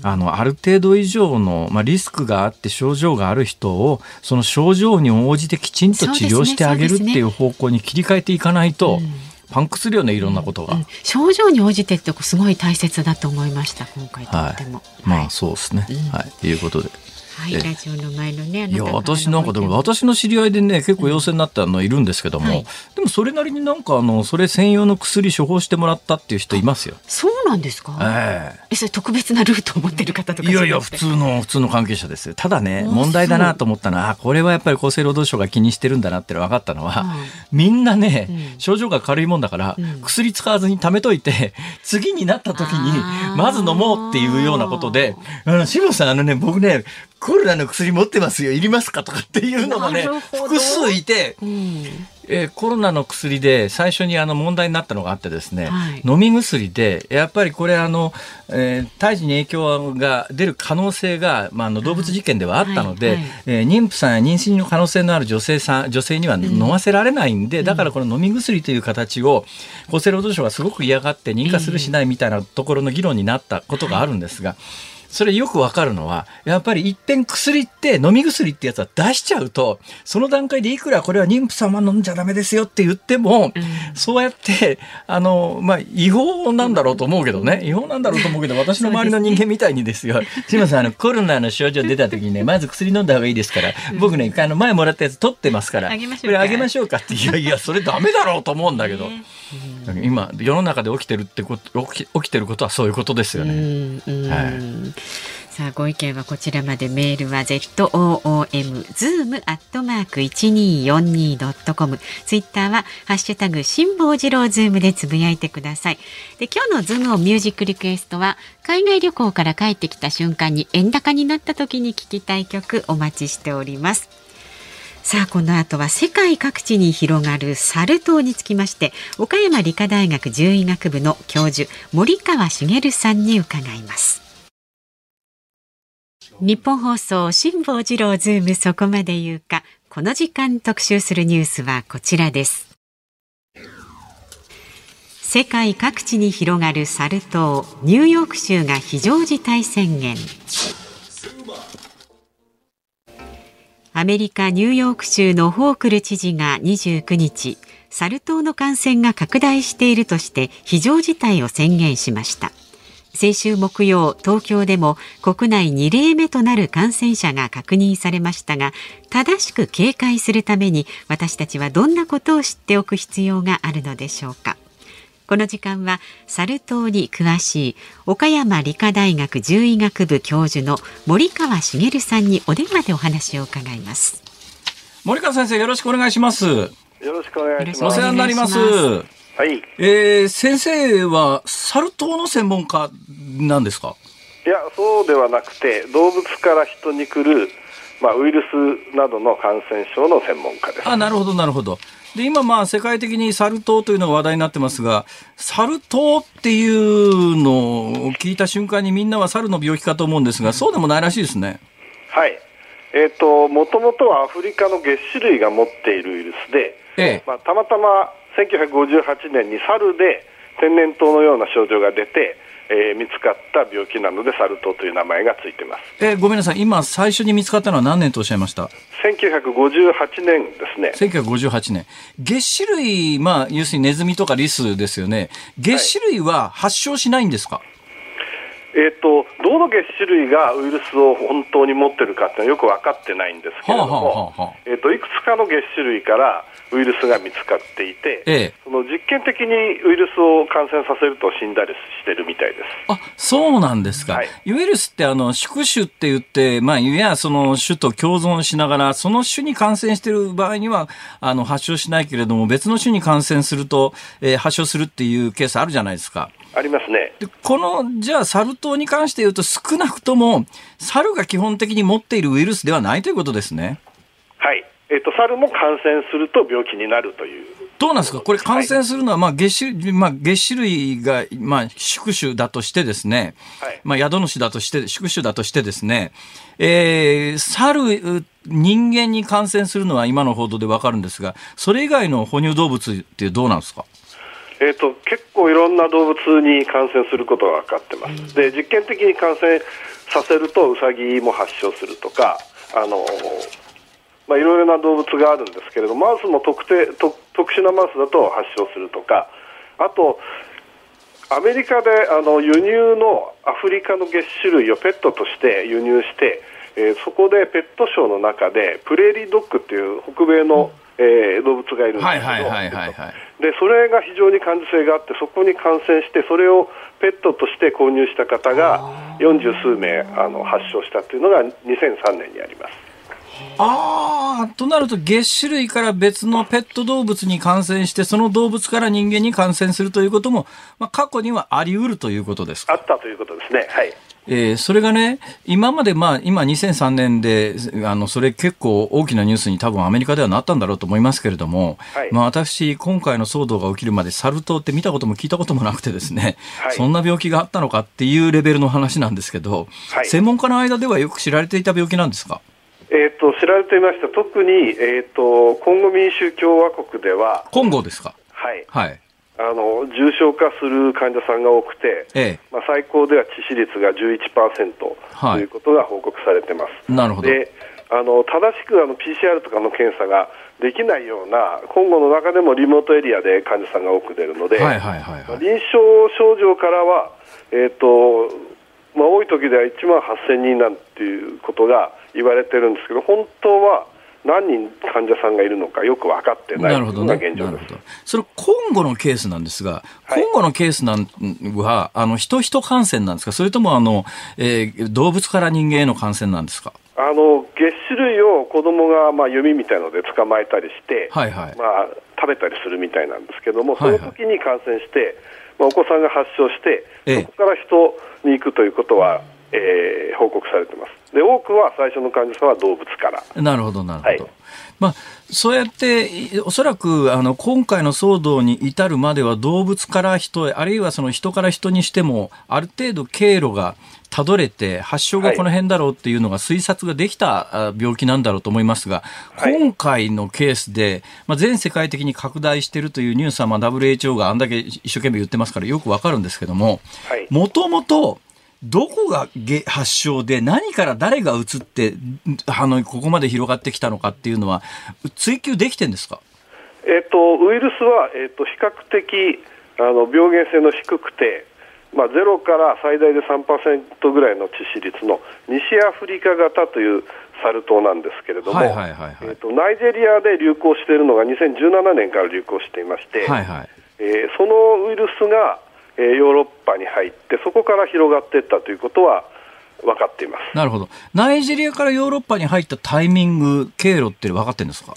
あのある程度以上の、まあ、リスクがあって症状がある人をその症状に応じてきちんと治療してあげるっていう方向に切り替えていかないと、うんパンクするよねいろんなことが。うん。症状に応じてってすごい大切だと思いました今回とっても、まあそうですね。うん。はい。ということで。はい、ええ。ラジオの前のねあいや私なんかでも私の知り合いでね結構陽性になったのいるんですけども、はい。でもそれなりになんかあのそれ専用の薬処方してもらったっていう人いますよ。そうなんですか、ええ。それ特別なルートを持ってる方とかえいやいや普通の普通の関係者ですよ。ただねあ問題だなと思ったのはあこれはやっぱり厚生労働省が気にしてるんだなっての分かったのは、みんなね、うん。症状が軽いもんだから、うん。薬使わずに貯めといて 次になった時にまず飲もうっていうようなことで「あの志保さんあのね僕ねコロナの薬持ってますよいりますか?」とかっていうのがね複数いて。うんえーコロナの薬で最初にあの問題になったのがあってですね、はい飲み薬でやっぱりこれあの、えー胎児に影響が出る可能性が、まあ、あの動物実験ではあったので、はいはいえー妊婦さんや妊娠の可能性のある女性さん女性には飲ませられないんで、だからこの飲み薬という形を厚生労働省がすごく嫌がって認可するしないみたいなところの議論になったことがあるんですが。それよくわかるのは、やっぱり一遍薬って、飲み薬ってやつは出しちゃうと、その段階でいくらこれは妊婦さんは飲んじゃダメですよって言っても、そうやって、あの、まあ、違法なんだろうと思うけどね、違法なんだろうと思うけど、私の周りの人間みたいにですよ、すいません、あの、コロナの症状出た時にね、まず薬飲んだ方がいいですから、僕ね、あの、前もらったやつ取ってますから、あげましょうか。これあげましょうかって、い やいや、それダメだろうと思うんだけど、ね。今、世の中で起きてるってこと、起き起きてることはそういうことですよね。うんうん。はいさあご意見はこちらまでメールは ZOOM zoom アットマーク 1242.com ツイッターはハッシュタグ辛坊治郎ズームでつぶやいてください。で今日のズームオンミュージックリクエストは海外旅行から帰ってきた瞬間に円高になった時に聴きたい曲お待ちしております。さあこの後は世界各地に広がるサル痘につきまして岡山理科大学獣医学部の教授森川茂さんに伺います。日本放送辛坊治郎ズームそこまで言うか。この時間特集するニュースはこちらです。世界各地に広がるサル痘ニューヨーク州が非常事態宣言。アメリカ・ニューヨーク州のホークル知事が29日サル痘の感染が拡大しているとして非常事態を宣言しました。先週木曜東京でも国内2例目となる感染者が確認されましたが正しく警戒するために私たちはどんなことを知っておく必要があるのでしょうか。この時間はサル痘に詳しい岡山理科大学獣医学部教授の森川茂さんにお電話でお話を伺います。森川先生よろしくお願いします。よろしくお願いします。お世話になりますはい。えー、先生はサル痘の専門家なんですか？いや、そうではなくて、動物から人に来る、まあ、ウイルスなどの感染症の専門家です。あ、なるほど、なるほど。で、今、まあ、世界的にサル痘というのが話題になってますが、サル痘っていうのを聞いた瞬間にみんなはサルの病気かと思うんですが、そうでもないらしいですね。はい。えっ、ー、と、もともとはアフリカの月種類が持っているウイルスで、ええまあ、たまたま1958年に猿で天然痘のような症状が出て、えー、見つかった病気なのでサル痘という名前がついてます。えー、ごめんなさい、今最初に見つかったのは何年とおっしゃいました？1958年ですね。1958年。月種類、まあ、要するにネズミとかリスですよね。月種類は発症しないんですか、はいえーと、どの月種類がウイルスを本当に持ってるかっていうのはよく分かってないんですけれども、えーと、いくつかの月種類からウイルスが見つかっていて、ええ、その実験的にウイルスを感染させると死んだりしてるみたいです。あそうなんですか、はい、ウイルスってあの宿主って言って、まあ、いやその種と共存しながら、その種に感染している場合にはあの発症しないけれども、別の種に感染すると、えー、発症するっていうケースあるじゃないですか。ありますね。でこの、じゃあ、サル痘に関して言うと、少なくとも、サルが基本的に持っているウイルスではないということですね。はい。えっ、ー、と、猿も感染すると病気になるという。どうなんですか？これ感染するのは、まあ、月種、まあ、月種類が、まあ、宿主だとしてですね、はい、まあ、宿主だとして、宿主だとしてですね、えー、猿、人間に感染するのは今の報道でわかるんですが、それ以外の哺乳動物ってどうなんですか？えーと、結構いろんな動物に感染することが分かってます、で実験的に感染させるとウサギも発症するとか、あのまあ、いろいろな動物があるんですけれどマウスも特定特殊なマウスだと発症するとか、あと、アメリカであの輸入のアフリカの月種類をペットとして輸入して、えー、そこでペットショーの中でプレーリードッグっていう北米の、えー、動物がいるんですけど、でそれが非常に感受性があって、そこに感染して、それをペットとして購入した方が40数名あの発症したというのが2003年にあります。ああ、となると、月種類から別のペット動物に感染して、その動物から人間に感染するということも、まあ、過去にはあり得るということですあったということですね。はい。えー、それがね、今まで、まあ、今2003年で、あの、それ結構大きなニュースに多分アメリカではなったんだろうと思いますけれども、はい、まあ私、今回の騒動が起きるまでサル痘って見たことも聞いたこともなくてですね、はい、そんな病気があったのかっていうレベルの話なんですけど、はい、専門家の間ではよく知られていた病気なんですか？えーと、知られていました、特に、えーと、コンゴ民主共和国では、コンゴですか、はい、はい、あの重症化する患者さんが多くて、ええ、まあ、最高では致死率が11%ということが報告されてます。なるほど。であの正しくあの PCR とかの検査ができないような、今後の中でもリモートエリアで患者さんが多く出るので、臨床症状からは、えーとまあ、多い時では1万8000人なんていうことが言われてるんですけど、本当は何人患者さんがいるのかよく分かってないなるほどね。現状です。それ、今後のケースなんですが、はい今後のケースなんは、あの、人人感染なんですか？それとも、あの、えー動物から人間への感染なんですか？あの月種類を子供がまあ弓みたいので捕まえたりして、はいはい。まあ、食べたりするみたいなんですけども、そはいはいの時に感染して、まあ、お子さんが発症して、ええそこから人に行くということは、えー報告されてます。で、多くは最初の患者さんは動物から。なるほど、なるほど。はいまあ、そうやって、いおそらく、あの、今回の騒動に至るまでは動物から人へ、あるいはその人から人にしても、ある程度経路がたどれて、発症がこの辺だろうっていうのが推察ができたあ病気なんだろうと思いますが、はい今回のケースで、まあ、全世界的に拡大しているというニュースは、まあ、WHO があんだけ一生懸命言ってますからよくわかるんですけども、はい。もともと、どこがげ発症で何から誰が移って、んあの、ここまで広がってきたのかっていうのは、追求できてんですか？えっ、と、ウイルスは、えっ、と、比較的、あの、病原性の低くて、まあ、ゼロから最大で3%ぐらいの致死率の西アフリカ型というサル痘なんですけれども、はいはいはいはいえっとナイジェリアで流行しているのが2017年から流行していまして、はいはい。えーそのウイルスが、えーヨーロッパに入って、そこから広がっていったということは分かっています。なるほど。ナイジェリアからヨーロッパに入ったタイミング、経路って分かってるんですか？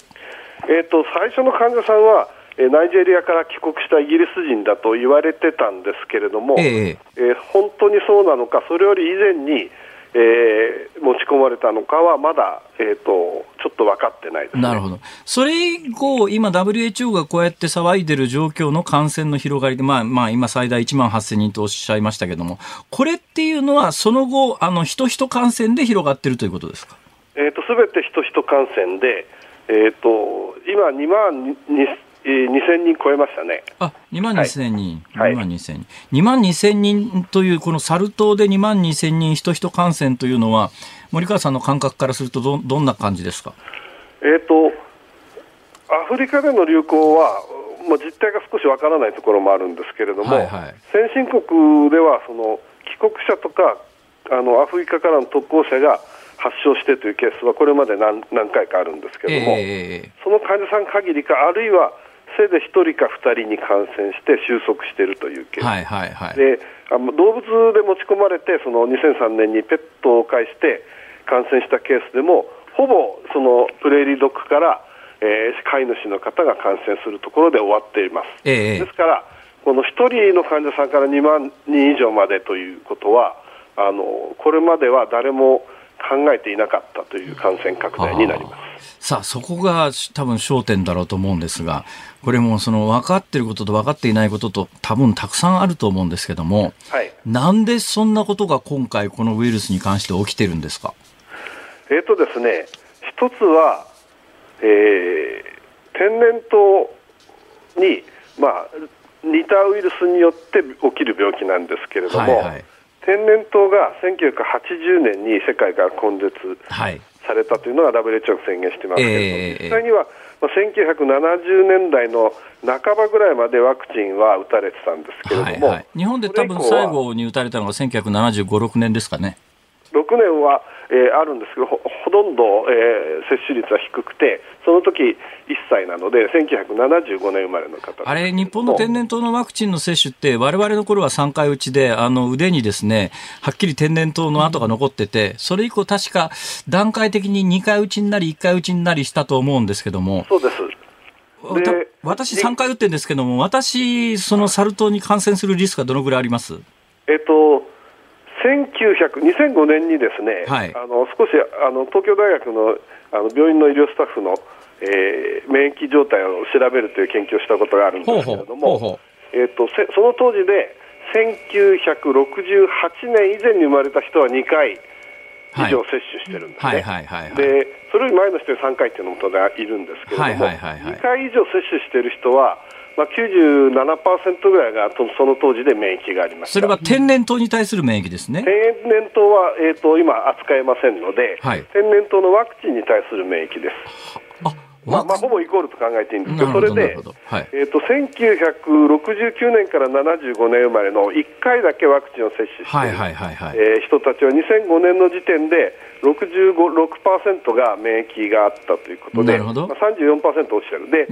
えー、と最初の患者さんは、えーナイジェリアから帰国したイギリス人だと言われてたんですけれども、えええー本当にそうなのか、それより以前に、えー持ち込まれたのかは、まだ、えー、とちょっと分かってないです、ね、なるほど。それ以降、今 WHO がこうやって騒いでる状況の感染の広がりで、まあまあ今最大1万8000人とおっしゃいましたけども、これっていうのはその後、あの、人人感染で広がってるということですか？えー、と全て人人感染で、えー、と今、2万にえー2000人超えましたね。あ、2万2000人。はい2万2000人。2万2000人という、このサル痘で2万2000人人人感染というのは、森川さんの感覚からするとど、どんな感じですか？えー、とアフリカでの流行は、もう実態が少しわからないところもあるんですけれども、はいはい先進国ではその帰国者とかあのアフリカからの渡航者が発症してというケースはこれまで何何回かあるんですけども、ええその患者さん限りか、あるいはせいぜい1人か2人に感染して収束しているというケース。はいはいはい。であの動物で持ち込まれてその2003年にペットを介して感染したケースでもほぼそのプレーリードッグから、えー飼い主の方が感染するところで終わっています、ええですからこの1人の患者さんから2万人以上までということはあのこれまでは誰も考えていなかったという感染拡大になります。さあ、そこが多分焦点だろうと思うんですが、これもその分かっていることと分かっていないことと多分たくさんあると思うんですけども、はいなんでそんなことが今回このウイルスに関して起きてるんですか？えーとですね、一つは、えー天然痘に、まあ、似たウイルスによって起きる病気なんですけれども、はいはい。天然痘が1980年に世界が根絶はい。されたというのが WHO が宣言してますけれども、ええ実際には、まあ、1970年代の半ばぐらいまでワクチンは打たれてたんですけれども、はいはい。日本で多分最後に打たれたのが1975、6年ですかね。6年は、えーあるんですけどほほとんど、えー接種率は低くてその時1歳なので1975年生まれの方。あれ、日本の天然痘のワクチンの接種って、我々の頃は3回打ちで、あの腕にですね、はっきり天然痘の跡が残ってて、それ以降確か段階的に2回打ちになり、1回打ちになりしたと思うんですけども、そうです。私3回打ってるんですけども、私、そのサル痘に感染するリスクはどのぐらいあります？えっと1900 2005年にですね、はい。あの少しあの東京大学のあの病院の医療スタッフの、えー免疫状態を調べるという研究をしたことがあるんですけれども、えっとせその当時で1968年以前に生まれた人は2回以上接種してるんですね。でそれより前の人で3回っていうのも当然いるんですけれども、はいはいはいはい。2回以上接種している人は、まあ、97%ぐらいがとその当時で免疫がありました。それは天然痘に対する免疫ですね。天然痘は、えー、と今扱えませんので、はい。天然痘のワクチンに対する免疫です。あ、まあ、まあ、ほぼイコールと考えていいんですけど、それで、はい、えーと、1969年から75年生まれの1回だけワクチンを接種している、はいはいはい。え人たちは2005年の時点で65、6%が免疫があったということで、まあ、34%落ちてる。で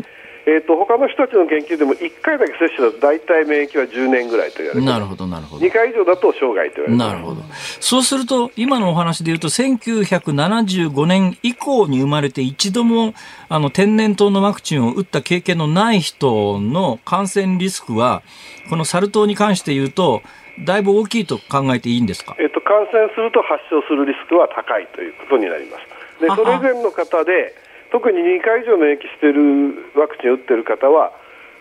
えーと、他の人たちの研究でも1回だけ接種だと大体免疫は10年ぐらいと言われてなるほどなるほど。2回以上だと生涯と言われてなるほど。そうすると今のお話でいうと1975年以降に生まれて一度もあの天然痘のワクチンを打った経験のない人の感染リスクはこのサル痘に関して言うとだいぶ大きいと考えていいんですか、えっと、感染すると発症するリスクは高いということになります。でそれ以前の方で特に2回以上免疫しているワクチンを打っている方は、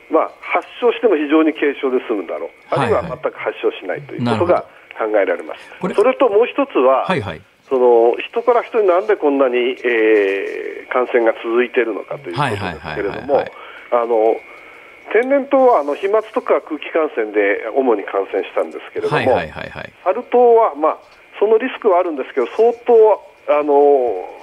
まあ、発症しても非常に軽症で済むだろう、あるいは全く発症しないということが考えられます。それともう一つは、はいはい、その人から人になんでこんなに、えー、感染が続いているのかということですけれども、天然痘はあの飛沫とか空気感染で主に感染したんですけれども、サル痘は、まあ、そのリスクはあるんですけど、相当あの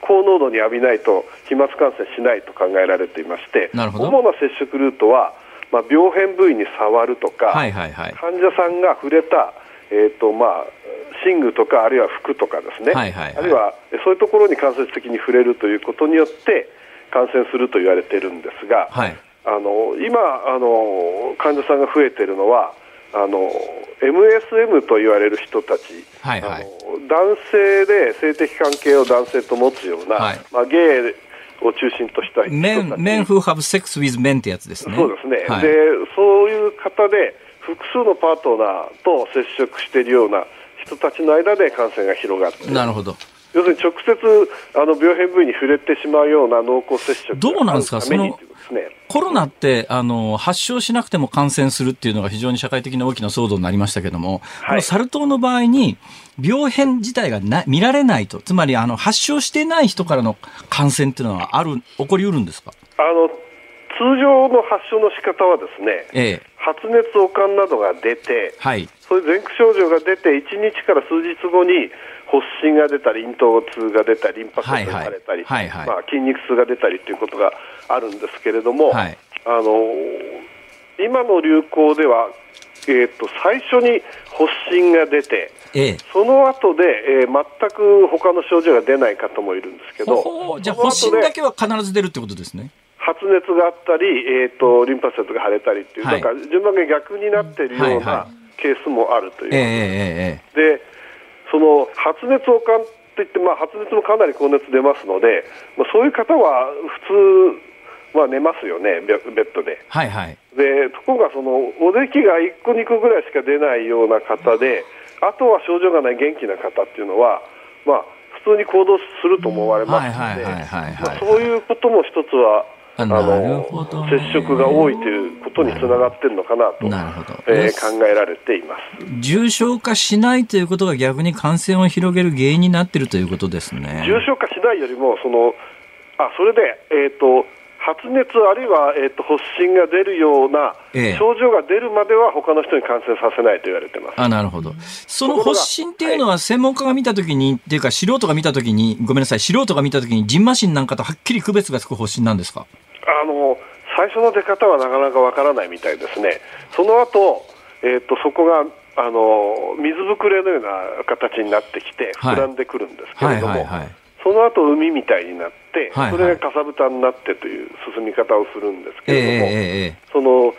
高濃度に浴びないと飛沫感染しないと考えられていまして主な接触ルートは、まあ、病変部位に触るとか、はいはいはい、患者さんが触れた、えーとまあ、寝具とかあるいは服とかですね、はいはいはい、あるいはそういうところに間接的に触れるということによって感染すると言われているんですが、はい、あの今あの、患者さんが増えているのはあの MSM と言われる人たち、はいはい、男性で性的関係を男性と持つような、はい、まあ、ゲイを中心とした人たち。Men, who have sex with men ってやつですね。そうですね、はい、でそういう方で複数のパートナーと接触しているような人たちの間で感染が広がって。なるほど。要するに直接あの病変部位に触れてしまうような濃厚接触どうなんですか、そのコロナってあの発症しなくても感染するっていうのが非常に社会的な大きな騒動になりましたけども、はい、このサル痘の場合に病変自体がな見られないと、つまりあの発症してない人からの感染っていうのはある起こりうるんですか？あの通常の発症の仕方はですね、ええ、発熱、悪寒などが出て、はい、そういう前駆症状が出て、1日から数日後に発疹が出たり、咽頭痛が出たり、リンパ節が腫れたり、はいはい、まあ、筋肉痛が出たりということがあるんですけれども、はい、あの今の流行では、えーと、最初に発疹が出て、ええ、その後で、えー、全く他の症状が出ない方もいるんですけど、じゃあ、発疹だけは必ず出るってことですね。発熱があったり、えーと、リンパ節が腫れたりっていう、はい、なんか順番が逆になっているようなケースもあるという、えー、でその発熱をかんといって、まあ、発熱もかなり高熱出ますので、まあ、そういう方は普通は寝ますよね、ベッドで。はいはい、でところがその、おできが1個、2個ぐらいしか出ないような方で、あとは症状がない元気な方っていうのは、まあ、普通に行動すると思われますので、そういうことも一つはあの接触が多いということにつながっているのかなとなるほど、えー、考えられています。重症化しないということが逆に感染を広げる原因になっているということですね。重症化しないよりもそのあそれで、えーと、発熱あるいは、えーと、発疹が出るような症状が出るまでは他の人に感染させないと言われてます。あなるほど。その発疹っていうのは専門家が見たときに、はい、っていうか素人が見たときに、ごめんなさい、素人が見たときに、ジンマシンなんかとはっきり区別がつく発疹なんですか？あの最初の出方はなかなかわからないみたいですね、その後、えーと、そこがあの水ぶくれのような形になってきて、膨らんでくるんですけれども、その後海みたい。になって、はい。はい、それがかさぶたになってという進み方をするんですけれども、えー、その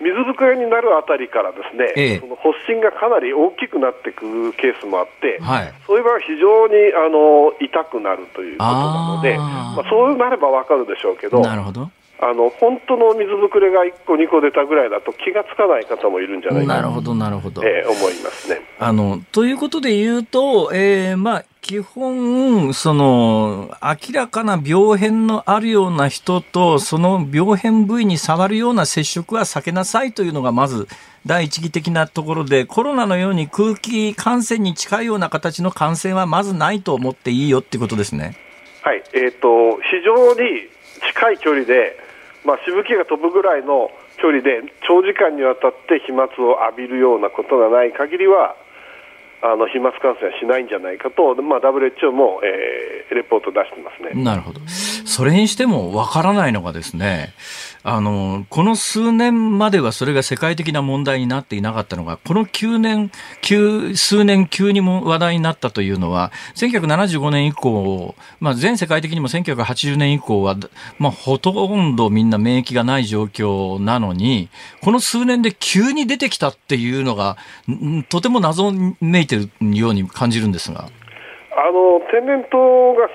水ぶくれになるあたりからですね、えその発疹がかなり大きくなっていくケースもあって、はい、そういう場合は非常にあの痛くなるということなので、まあ、そうなればわかるでしょうけど、なるほどあの本当の水ぶくれが1個、2個出たぐらいだと気がつかない方もいるんじゃないかなるほどなるほど、えー、思いますねあの。ということで言うと、えーまあ、基本、その、明らかな病変のあるような人と、その病変部位に触るような接触は避けなさいというのが、まず、第一義的なところで、コロナのように空気感染に近いような形の感染はまずないと思っていいよっていうことですね。はい、えっ、ー、と、非常に近い距離で、まあ、しぶきが飛ぶぐらいの距離で長時間にわたって飛沫を浴びるようなことがない限りはあの飛沫感染はしないんじゃないかと、まあ、WHO も、えー、レポート出してますね。なるほど。それにしてもわからないのがですね、あの、この数年まではそれが世界的な問題になっていなかったのが、この9年、9、数年急にも話題になったというのは、1975年以降、まあ、全世界的にも1980年以降は、まあ、ほとんどみんな免疫がない状況なのに、この数年で急に出てきたっていうのが、とても謎めいてるように感じるんですが。あの天然痘が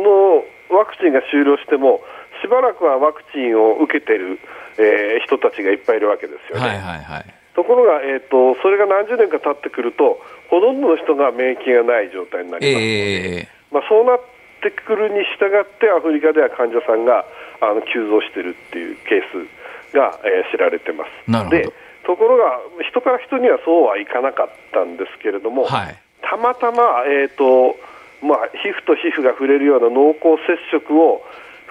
のワクチンが終了しても、しばらくはワクチンを受けてる、えー、人たちがいっぱいいるわけですよね。はいはいはい、ところが、えーと、それが何十年か経ってくると、ほとんどの人が免疫がない状態になります。えー、まあ、そうなってくるに従って、アフリカでは患者さんがあの急増しているっていうケースが、えー、知られてます。でところが、人から人にはそうはいかなかったんですけれども、はい、たまたま、えーとまあ、皮膚と皮膚が触れるような濃厚接触を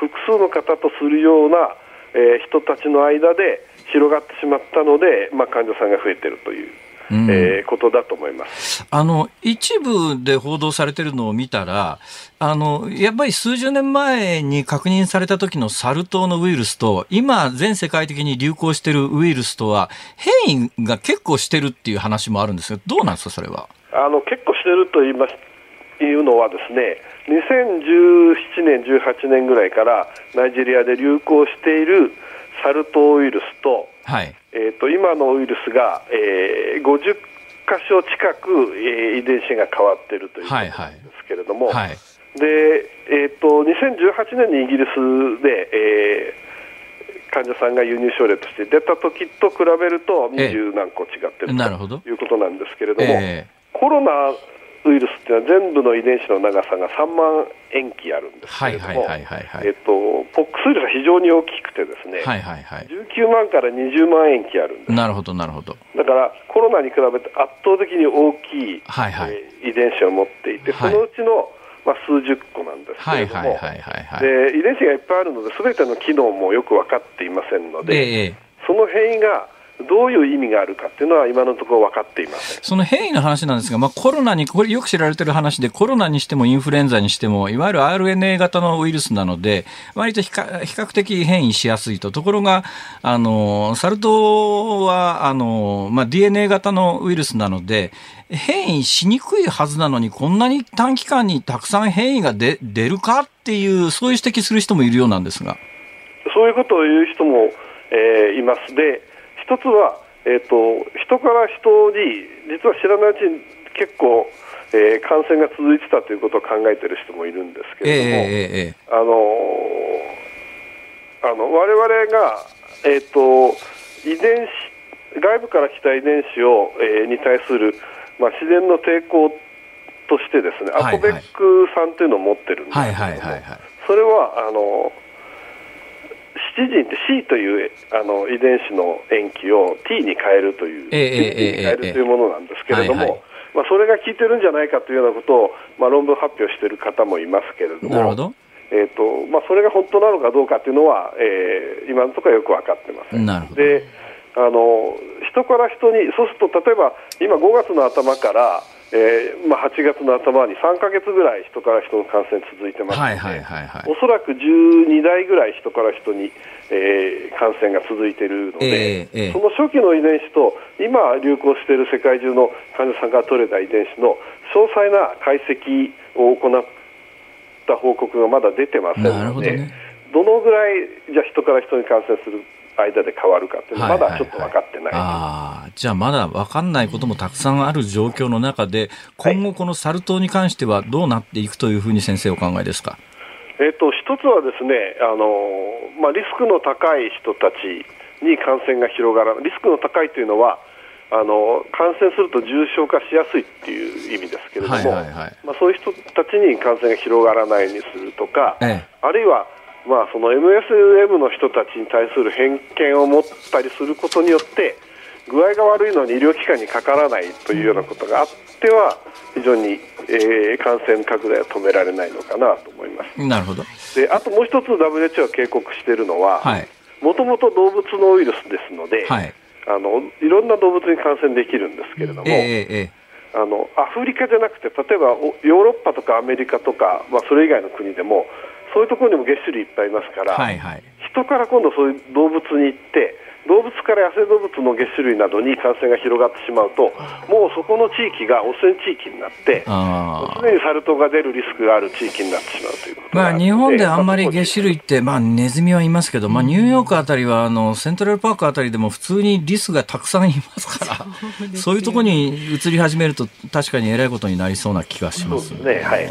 複数の方とするような、えー、人たちの間で広がってしまったので、まあ、患者さんが増えているという。うん、えー、ことだと思いますあの一部で報道されているのを見たらあの、やっぱり数十年前に確認された時のサル痘のウイルスと、今、全世界的に流行しているウイルスとは、変異が結構してるっていう話もあるんですが、どうなんですか、それは？あの結構してると言いますいうのはですね2017年、18年ぐらいからナイジェリアで流行しているサル痘ウイルスと,、はい。えーと、今のウイルスが、えー、50箇所近く、えー、遺伝子が変わっているということなんですけれども、はい。はい、でえーと、2018年にイギリスで、えー、患者さんが輸入症例として出た時と比べると20何個違っているということなんですけれども、えー、コロナウイルスっていうのは全部の遺伝子の長さが3万塩基あるんですけれども、えっと、ポックスウイルスは非常に大きくてですね、はいはいはい、19万から20万塩基あるんです。なるほど、なるほど。だからコロナに比べて圧倒的に大きい、はいはい、えー、遺伝子を持っていて、そのうちの、まあ、数十個なんですけれども、で遺伝子がいっぱいあるので、すべての機能もよく分かっていませんので、えー、その変異がどういう意味があるかっていうのは今のところ分かっていませんその変異の話なんですが、まあ、コロナに、これよく知られてる話で、コロナにしてもインフルエンザにしても、いわゆる RNA 型のウイルスなので、割と比較的変異しやすいと。ところが、あの、サル痘は、あの、まあ、DNA 型のウイルスなので、変異しにくいはずなのに、こんなに短期間にたくさん変異が出るかっていう、そういう指摘する人もいるようなんですが。そういうことを言う人も、えー、います。で、一つは、えーと、人から人に実は知らないうちに結構、えー、感染が続いてたということを考えている人もいるんですけれども、えー、あのあの我々が、えーと、遺伝子外部から来た遺伝子を、えー、に対する、まあ、自然の抵抗としてですね、はいはい、アコベック酸というのを持ってるんですけども、それはあのシチジンって C というあの遺伝子の塩基を T に変えるという、えー、に変えるというものなんですけれども、まあ、それが効いてるんじゃないかというようなことを、まあ、論文発表している方もいますけれども。えーとまあ、それが本当なのかどうかというのは、えー、今のところよく分かってません。であの人から人に、そうすると例えば今5月の頭からえーまあ、8月の頭に3か月ぐらい人から人の感染続いてますので、はいはいはいはい、おそらく12代ぐらい人から人に、えー、感染が続いているので、えーえー、その初期の遺伝子と今流行している世界中の患者さんが取れた遺伝子の詳細な解析を行った報告がまだ出てませんので、ね、どのぐらいじゃ人から人に感染する間で変わるかっていうのはまだちょっと分かってない、はいはいはい、あじゃあまだ分かんないこともたくさんある状況の中で今後このサル痘に関してはどうなっていくというふうに先生お考えですか、えーと、一つはですねあの、まあ、リスクの高い人たちに感染が広がらないリスクの高いというのはあの感染すると重症化しやすいっていう意味ですけれども、はいはいはい、まあ、そういう人たちに感染が広がらないようにするとか、ええ、あるいはまあ、その MSM の人たちに対する偏見を持ったりすることによって具合が悪いのに医療機関にかからないというようなことがあっては非常に、えー、感染拡大は止められないのかなと思います。なるほど。であともう一つ WHO が警告しているのはもともと動物のウイルスですので、はい、あのいろんな動物に感染できるんですけれども、えーえー、あのアフリカじゃなくて例えばヨーロッパとかアメリカとか、まあ、それ以外の国でもそういうところにもげっ歯類いっぱいいますから、はいはい。人から今度そういう動物に行って動物から野生動物のげっ歯類などに感染が広がってしまうともうそこの地域が汚染地域になってああ。常にサル痘が出るリスクがある地域になってしまうということがまあ、日本であんまりまあ下種類って、まあ、ネズミはいますけど、まあ、ニューヨークあたりは、あの、セントラルパークあたりでも普通にリスがたくさんいますから、そういうところに移り始めると、確かに偉いことになりそうな気がしますそうですね。はい。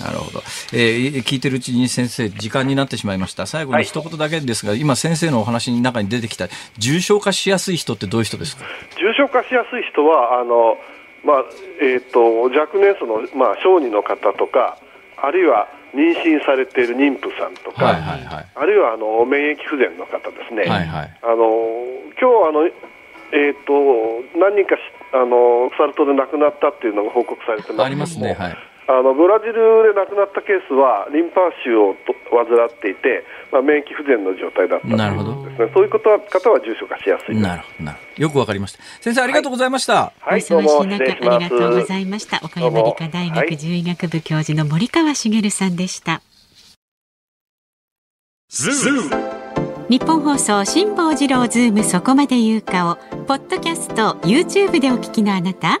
なるほど。えー聞いてるうちに先生、時間になってしまいました。最後に一言だけですが、今先生のお話の中に出てきた、重症化しやすい人ってどういう人ですか？重症化しやすい人はあの、まあえー、と若年層の、まあ、小児の方とかあるいは妊娠されている妊婦さんとか、はいはいはい。あるいはあの免疫不全の方ですね、はいはい。あの今日あの、えー、と何人かしあのサル痘で亡くなったっていうのが報告されてますありますね。はい。あのブラジルで亡くなったケースはリンパ腫をと患っていて、まあ、免疫不全の状態だったなるほどですね、そういうことは方は重症化しやすい。なるほど、なるほど。よくわかりました。先生、ありがとうございました。はい、お忙しい中どうも失礼しますありがとうございました。岡山理科大学獣医学部教授の森川茂さんでした。日本放送辛坊治郎ズームそこまで言うかをポッドキャスト YouTube でお聞きのあなた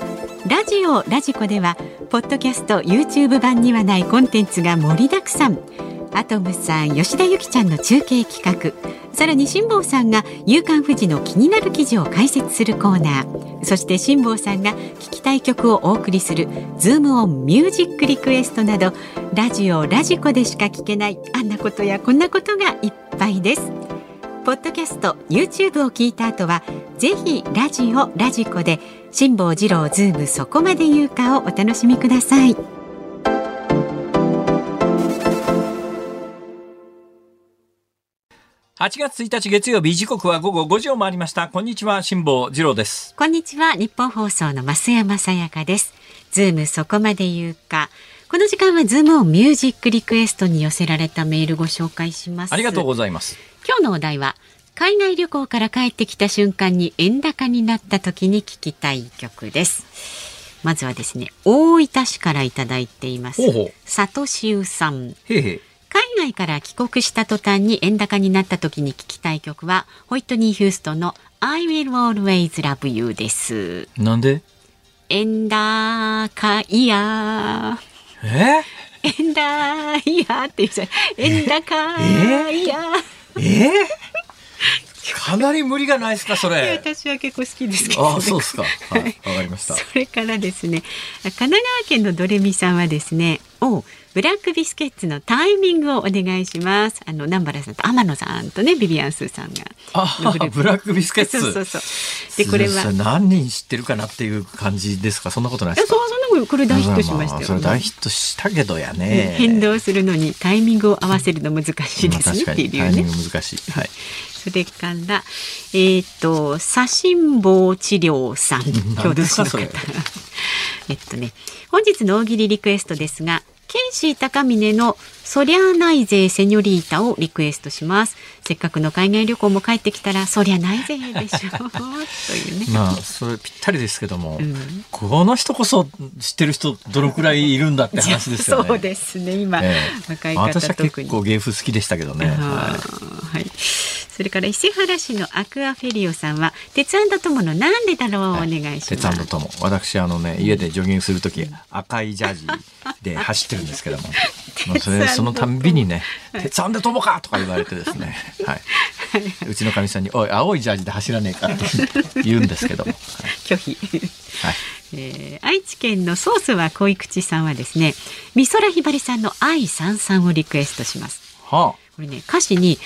ラジオラジコではポッドキャスト YouTube 版にはないコンテンツが盛りだくさん。アトムさん吉田由紀ちゃんの中継企画。さらに辛坊さんが「夕刊富士」の気になる記事を解説するコーナー。そして辛坊さんが聞きたい曲をお送りする「ズームオンミュージックリクエスト」などラジオラジコでしか聞けないあんなことやこんなことがいっぱいです。ポッドキャスト YouTube を聞いた後はぜひラジオラジコで辛坊治郎ズームそこまで言うかをお楽しみください。8月1日月曜日時刻は午後5時を回りました。こんにちは、辛坊治郎です。こんにちはニッポン放送の増山さやかですズームそこまで言うかこの時間はズームオンミュージックリクエストに寄せられたメールご紹介しますありがとうございます。今日のお題は海外旅行から帰ってきた瞬間に円高になった時に聞きたい曲です。まずはですね大分市からいただいています。ほうほう。佐藤修さん。海外から帰国した途端に円高になった時に聞きたい曲はホイットニー・ヒューストンの I will always love you です。なんで？円高いや。え？円高いやって言うじゃん円高いや。え？ーかなり無理がないですか、それ。私は結構好きですけど、あ、そうですか。はい、わかりました。それからですね神奈川県のドレミさんはですねおブラックビスケッツのタイミングをお願いします。あの南原さんと天野さんとねビビアンスーさんが。あブラックビスケッツ。そうそうそう。でこれは。何人知ってるかなっていう感じですか？そんなことないいですか？やそうそんなことこれ大ヒットしましたよ、あそれ大ヒットしたけどやね。変動するのにタイミングを合わせるの難しいまあですね。確かっていうね。にタイミング難しい。はい。それからえっ、と左心房治療さん。何ですか京都市の方。それ。えっとね本日の大喜利リクエストですがケンシー高峰のそりゃないぜセニョリータをリクエストします。せっかくの海外旅行も帰ってきたらそりゃないぜでしょう。というね、まあ、それぴったりですけども、うん。この人こそ知ってる人どのくらいいるんだって話ですよね。そうですね。今、ええ。若い方私は結構芸風好きでしたけどね。あはい。それから伊勢原市のアクアフェリオさんは鉄腕友のなんでだろうをお願いします。鉄腕とも。私あのね家でジョギングする時赤いジャージで走ってるんですけども。まあそれそのたんびにね「鉄腕ともか!」とか言われてですね、はい、うちのかみさんに「おい青いジャージで走らねえか」って言うんですけども、拒否。はい、えー愛知県のソースは恋口さんはですね美空ひばりさんの愛さんさんをリクエストします。はこれね歌詞に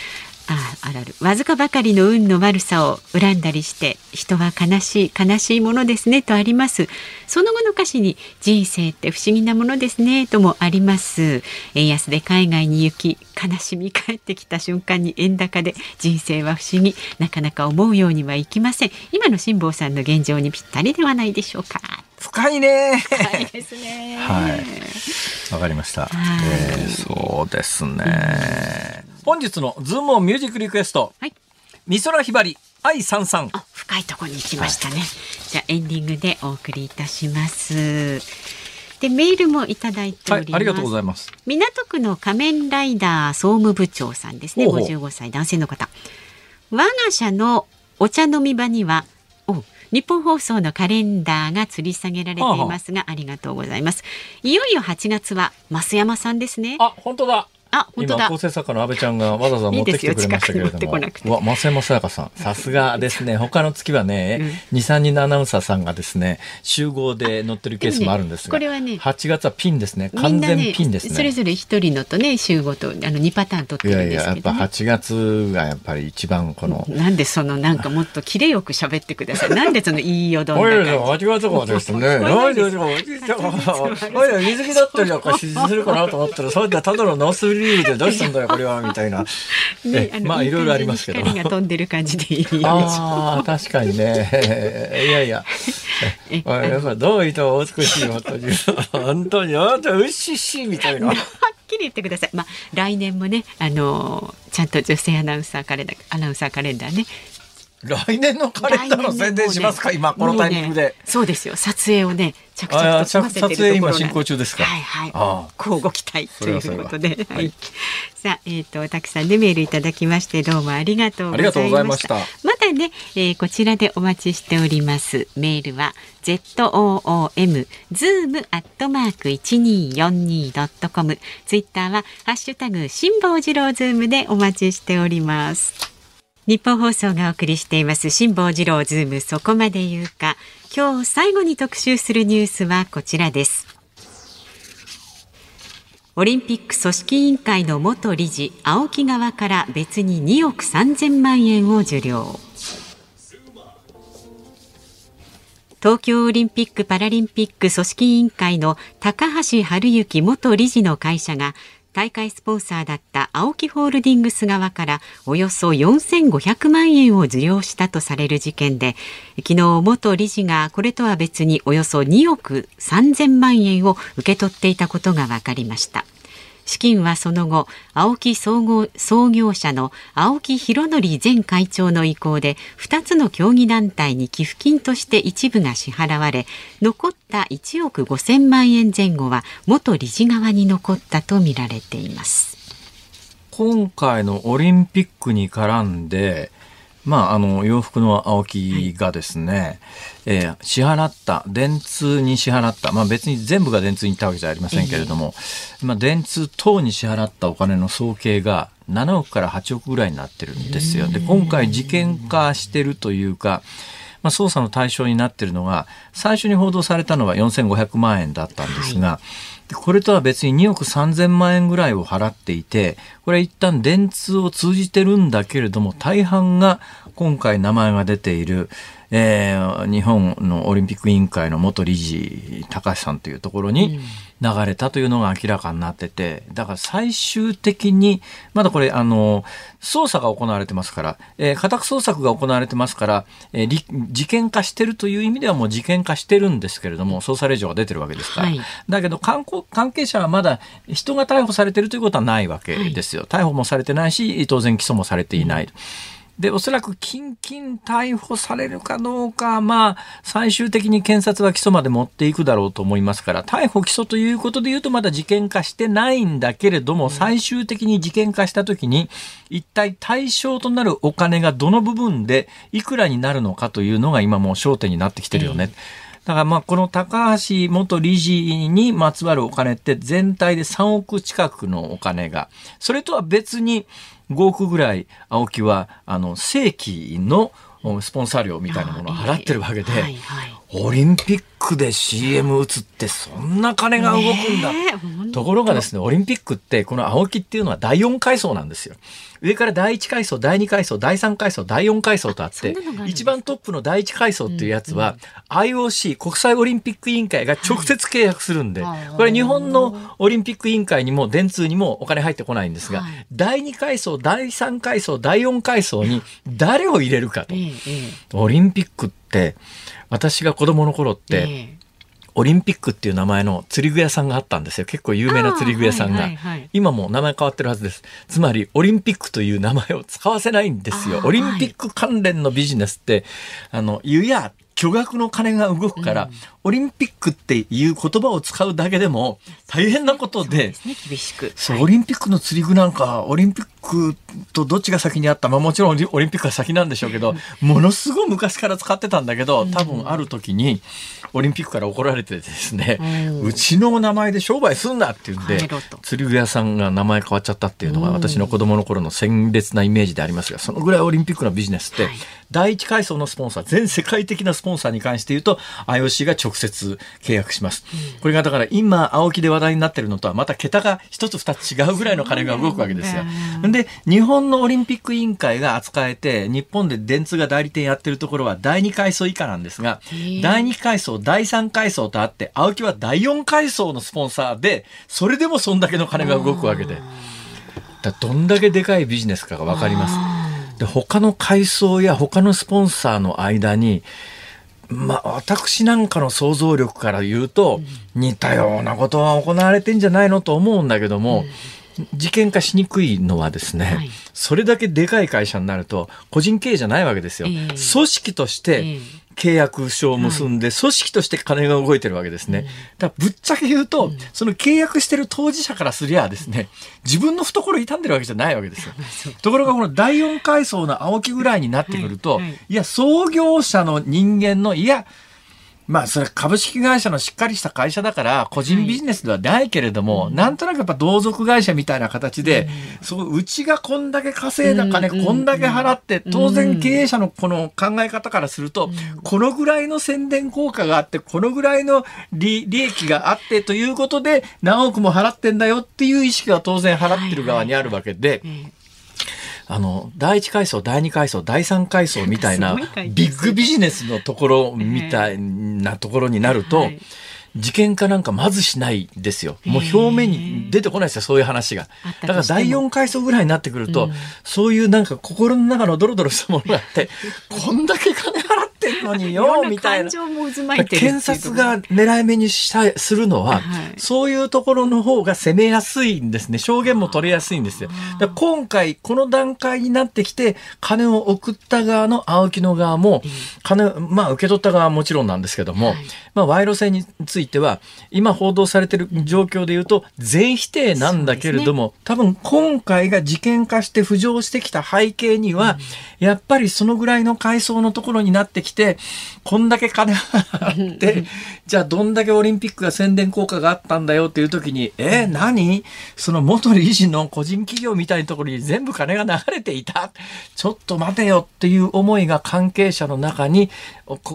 ああらる。わずかばかりの運の悪さを恨んだりして人は悲しい悲しいものですねとあります。その後の歌詞に人生って不思議なものですねともあります。円安で海外に行き悲しみ帰ってきた瞬間に円高で人生は不思議なかなか思うようにはいきません。今の辛坊さんの現状にぴったりではないでしょうか。深いね。深いですね。はい。わかりました、はい。えーそうですね、本日のズームオンミュージックリクエスト。はい。美空ひばり愛さんさん。あ深いところに行きましたね、じゃあエンディングでお送りいたします。でメールもいただいております、はいありがとうございます。港区の仮面ライダー総務部長さんですね。ほうほう。55歳男性の方。我が社のお茶飲み場にはお日本放送のカレンダーが吊り下げられていますが、ありがとうございます。いよいよ8月は増山さんですね。あ本当だ。あ本当だ。今構成作家の安倍ちゃんがわざわざ持ってきてくれましたけれども。なくて。うわ増山さやかさん。さすがですね。他の月はね、二三人のアナウンサーさんがですね集合で乗ってるケースもあるんですがねこれはね8月はピンですね。完全なねピンですね。それぞれ一人のとね週ごとあの2パターン取っているやいややっぱんですけど、ね、8月がやっぱり一番このなんでそのなんかもっとキレよく喋ってください。なんでその言いよどんおいだおい、感8月号ですね。おい水着だったりなんかするかなと思ったら、そうやってただのノースリーブでどうしたんだよ、これは、みたいな。じ。ねえまあ、いろいろありますけど。光が飛んでる感じでいい。ああ、確かにね。いやいや。やっぱどういても美しい、本当に。本当に、あんた、うっしっし、みたいな。はっきり言ってください。まあ来年もね、あのーちゃんと女性アナウンサーカレンダー、アナウンサーカレンダーね。来年のカレンダーの宣伝しますか、今、このタイミングでね。そうですよ。撮影をね、着々と済ませてるところ撮影今進行中ですか？はいはい。ああこうご期待ということで、それははい。さあ、えっ、とたくさんでメールいただきましてどうもありがとうございました。ましたまだね、えーこちらでお待ちしております。メールは z o o m zoom アットマーク一二四二ドットコム。ツイッターはハッシュタグ辛坊治郎ズームでお待ちしております。ニッポン放送がお送りしています。辛坊治郎ズーム。そこまで言うか。今日最後に特集するニュースはこちらです。オリンピック組織委員会の元理事青木側から別に2億3000万円を受領。東京オリンピック・パラリンピック組織委員会の高橋治之元理事の会社が大会スポンサーだった青木ホールディングス側からおよそ4500万円を受領したとされる事件で昨日元理事がこれとは別におよそ2億3000万円を受け取っていたことが分かりました。資金はその後青木総合創業者の青木弘則前会長の意向で2つの競技団体に寄付金として一部が支払われ残った1億5000万円前後は元理事側に残ったとみられています。今回のオリンピックに絡んで、まあ、あの洋服の青木がですね、えー支払った電通に支払った、まあ、別に全部が電通に行ったわけじゃありませんけれども、まあ、電通等に支払ったお金の総計が7億から8億ぐらいになってるんですよ。で今回事件化してるというかまあ、捜査の対象になっているのが最初に報道されたのは4500万円だったんですが、でこれとは別に2億3000万円ぐらいを払っていてこれ一旦電通を通じてるんだけれども大半が今回名前が出ている、えー日本のオリンピック委員会の元理事高橋さんというところに流れたというのが明らかになっててだから最終的にまだこれあの捜査が行われてますから、えー家宅捜索が行われてますから、えーり事件化してるという意味ではもう事件化してるんですけれども捜査令状が出てるわけですから、はい。だけど関係関係者はまだ人が逮捕されてるということはないわけですよ、逮捕もされてないし当然起訴もされていない。で、おそらく近々逮捕されるかどうか、まあ、最終的に検察は起訴まで持っていくだろうと思いますから、逮捕・起訴ということで言うと、まだ事件化してないんだけれども、最終的に事件化したときに、一体対象となるお金がどの部分でいくらになるのかというのが今もう焦点になってきてるよね。だからまあこの高橋元理事にまつわるお金って全体で3億近くのお金が、それとは別に5億ぐらい青木はあの正規のスポンサー料みたいなものを払ってるわけで、オリンピックで CM 打つってそんな金が動くんだ。ねところがですね、オリンピックって、この青木っていうのは第4階層なんですよ。上から第1階層、第2階層、第3階層、第4階層とあって一番トップの第1階層っていうやつは、IOC、国際オリンピック委員会が直接契約するんで、はいこれ日本のオリンピック委員会にも電通にもお金入ってこないんですが、はい。第2階層、第3階層、第4階層に誰を入れるかと。オリンピックって、私が子供の頃って、ええオリンピックっていう名前の釣り具屋さんがあったんですよ。結構有名な釣り具屋さんが。はいはいはい今も名前変わってるはずです。つまり、オリンピックという名前を使わせないんですよオリンピック関連のビジネスって、あの、湯や巨額の金が動くから、オリンピックっていう言葉を使うだけでも大変なことで、そうですね。厳しく。そう、オリンピックの釣り具なんか、オリンピックとどっちが先にあったまあもちろんオリンピックが先なんでしょうけど、ものすごい昔から使ってたんだけど、多分ある時に、オリンピックから怒られてですね、うちの名前で商売すんなって言うんで釣り具屋さんが名前変わっちゃったっていうのが私の子供の頃の鮮烈なイメージでありますが、そのぐらいオリンピックのビジネスって、はい。第一階層のスポンサー、全世界的なスポンサーに関して言うと、IOC が直接契約します。これがだから今、青木で話題になってるのとはまた桁が一つ二つ違うぐらいの金が動くわけですよで、日本のオリンピック委員会が扱えて、日本で電通が代理店やってるところは第2階層以下なんですが第2階層、第3階層とあって、青木は第4階層のスポンサーで、それでもそんだけの金が動くわけで。だどんだけでかいビジネスかがわかります。で他の階層や他のスポンサーの間にまあ私なんかの想像力から言うと、似たようなことは行われてんじゃないのと思うんだけども、事件化しにくいのはですね、はい。それだけでかい会社になると個人経営じゃないわけですよ。ええ。組織としてええ契約書を結んで、組織として金が動いてるわけですね。だぶっちゃけ言うと、その契約してる当事者からすりゃですね、自分の懐傷んでるわけじゃないわけですよ。ところがこの第4階層の青木ぐらいになってくると、いや、創業者の人間の、いや、まあ、それ株式会社のしっかりした会社だから、個人ビジネスではないけれども、なんとなくやっぱ同族会社みたいな形で、そう、うちがこんだけ稼いだ金、うんこんだけ払って、当然経営者のこの考え方からすると、このぐらいの宣伝効果があって、このぐらいの利利益があってということで、何億も払ってんだよっていう意識が当然払ってる側にあるわけで、えあの、第1階層、第2階層、第3階層みたいな ビッグビジネスのところみたいなところになると、はい。事件化なんかまずしないですよ。もう表面に出てこないですよ、そういう話が。だから第4階層ぐらいになってくると、うん。そういうなんか心の中のドロドロしたものがあって、こんだけ金払ってんのによ、みたいな感。情も渦巻いてる検察が狙い目にしたするのは、はいそういうところの方が攻めやすいんですね。証言も取れやすいんですよ。だ今回、この段階になってきて、金を送った側の青木の側も、金、まあ受け取った側はもちろんなんですけども、はいまあ賄賂性については、今報道されている状況で言うと、全否定なんだけれども、多分今回が事件化して浮上してきた背景には、やっぱりそのぐらいの階層のところになってきて、こんだけ金払って、じゃあどんだけオリンピックが宣伝効果があったんだよっていう時に、えー何？その元理事の個人企業みたいなところに全部金が流れていた？ちょっと待てよっていう思いが関係者の中に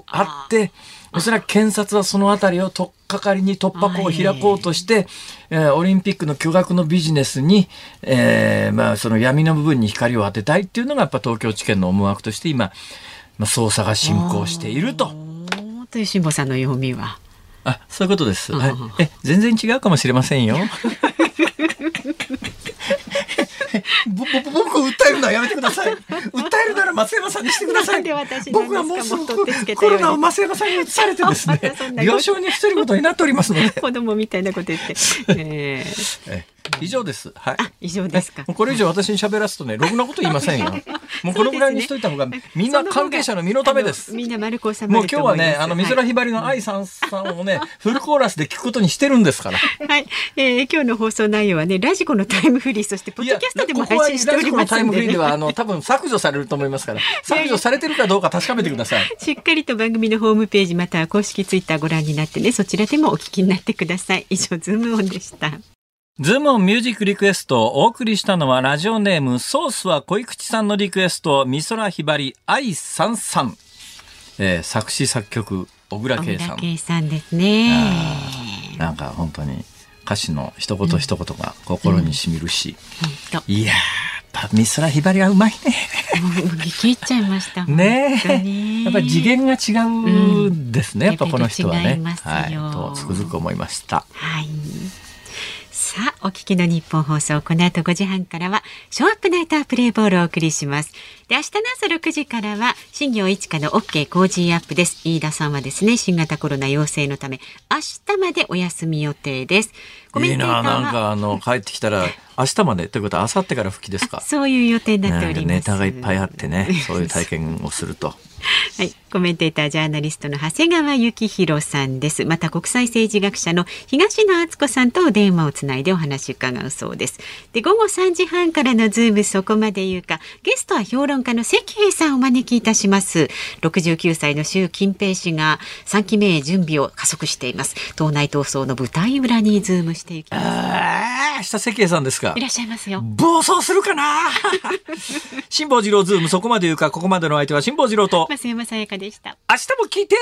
あって、おそらく検察はそのあたりを取っかかりに突破口を開こうとして、えーオリンピックの巨額のビジネスに、えーまあその闇の部分に光を当てたいっていうのがやっぱ東京地検の思惑として今、まあ、捜査が進行していると。という辛坊さんの読みは。あ、そういうことです。はい。え、全然違うかもしれませんよ。ぼ、ぼ、僕を訴えるのはやめてください。訴えるなら松山さんにしてくださない僕はもうすぐコロナを松山さんに移されてですね病床に伏せることになっておりますの？で。子供みたいなこと言って。えーえ以上です。はい。以上ですか。これ以上私に喋らすとね、ろくなこと言いませんよ。もうこのぐらいにしといた方が、みんな関係者の身のためです。みんな丸く収まもう。今日はね、あの、美空ひばりの愛燦燦をね、フルコーラスで聞くことにしてるんですから。はい、えー今日の放送内容はね、ラジコのタイムフリー、そしてポッドキャストでも配信しておりここはラジコのタイムフリーで。は、あの、多分削除されると思いますから、削除されてるかどうか確かめてください。しっかりと番組のホームページまたは公式ツイッターご覧になってね、そちらでもお聞きになってください。以上、ズームオンでした。ズームオンミュージックリクエストをお送りしたのはラジオネームソースは小口さんのリクエスト美空ひばり愛さんさん、えー作詞作曲小倉小圭さん倉圭さんですね。なんか本当に歌詞の一言一言が心にしみるし、本いやーやっぱ美空ひばりはうまいね。当。もう聞き入っちゃいました。ね。やっぱり次元が違うんですね。うんやっぱこの人はねはい。とつくづく思いました。はい。さあ、お聞きの日本放送、この後5時半からは、ショーアップナイタープレイボールをお送りします。で、明日の朝6時からは、新業一華の OK 工事アップです。飯田さんはですね、新型コロナ陽性のため、明日までお休み予定です。コメいいンテーターな、はなんかあの、帰ってきたら、明日までということは、明後日から復帰ですか？そういう予定になっております。ねネタがいっぱいあってね、そういう体験をすると。はい、コメンテータージャーナリストの長谷川幸洋さんです。また国際政治学者の東野篤子さんとお電話をつないでお話伺うそうです。で、午後3時半からのズームそこまで言うか、ゲストは評論家の石平さんをお招きいたします。69歳の習近平氏が3期目へ準備を加速しています。党内闘争の舞台裏にズームしていきます。ああ、明日石平さんですか？い。らっしゃいますよ。暴走するかな？辛坊治郎ズームそこまで言うか、ここまでの相手は辛坊治郎と、増山さやかでした。明日も聞いて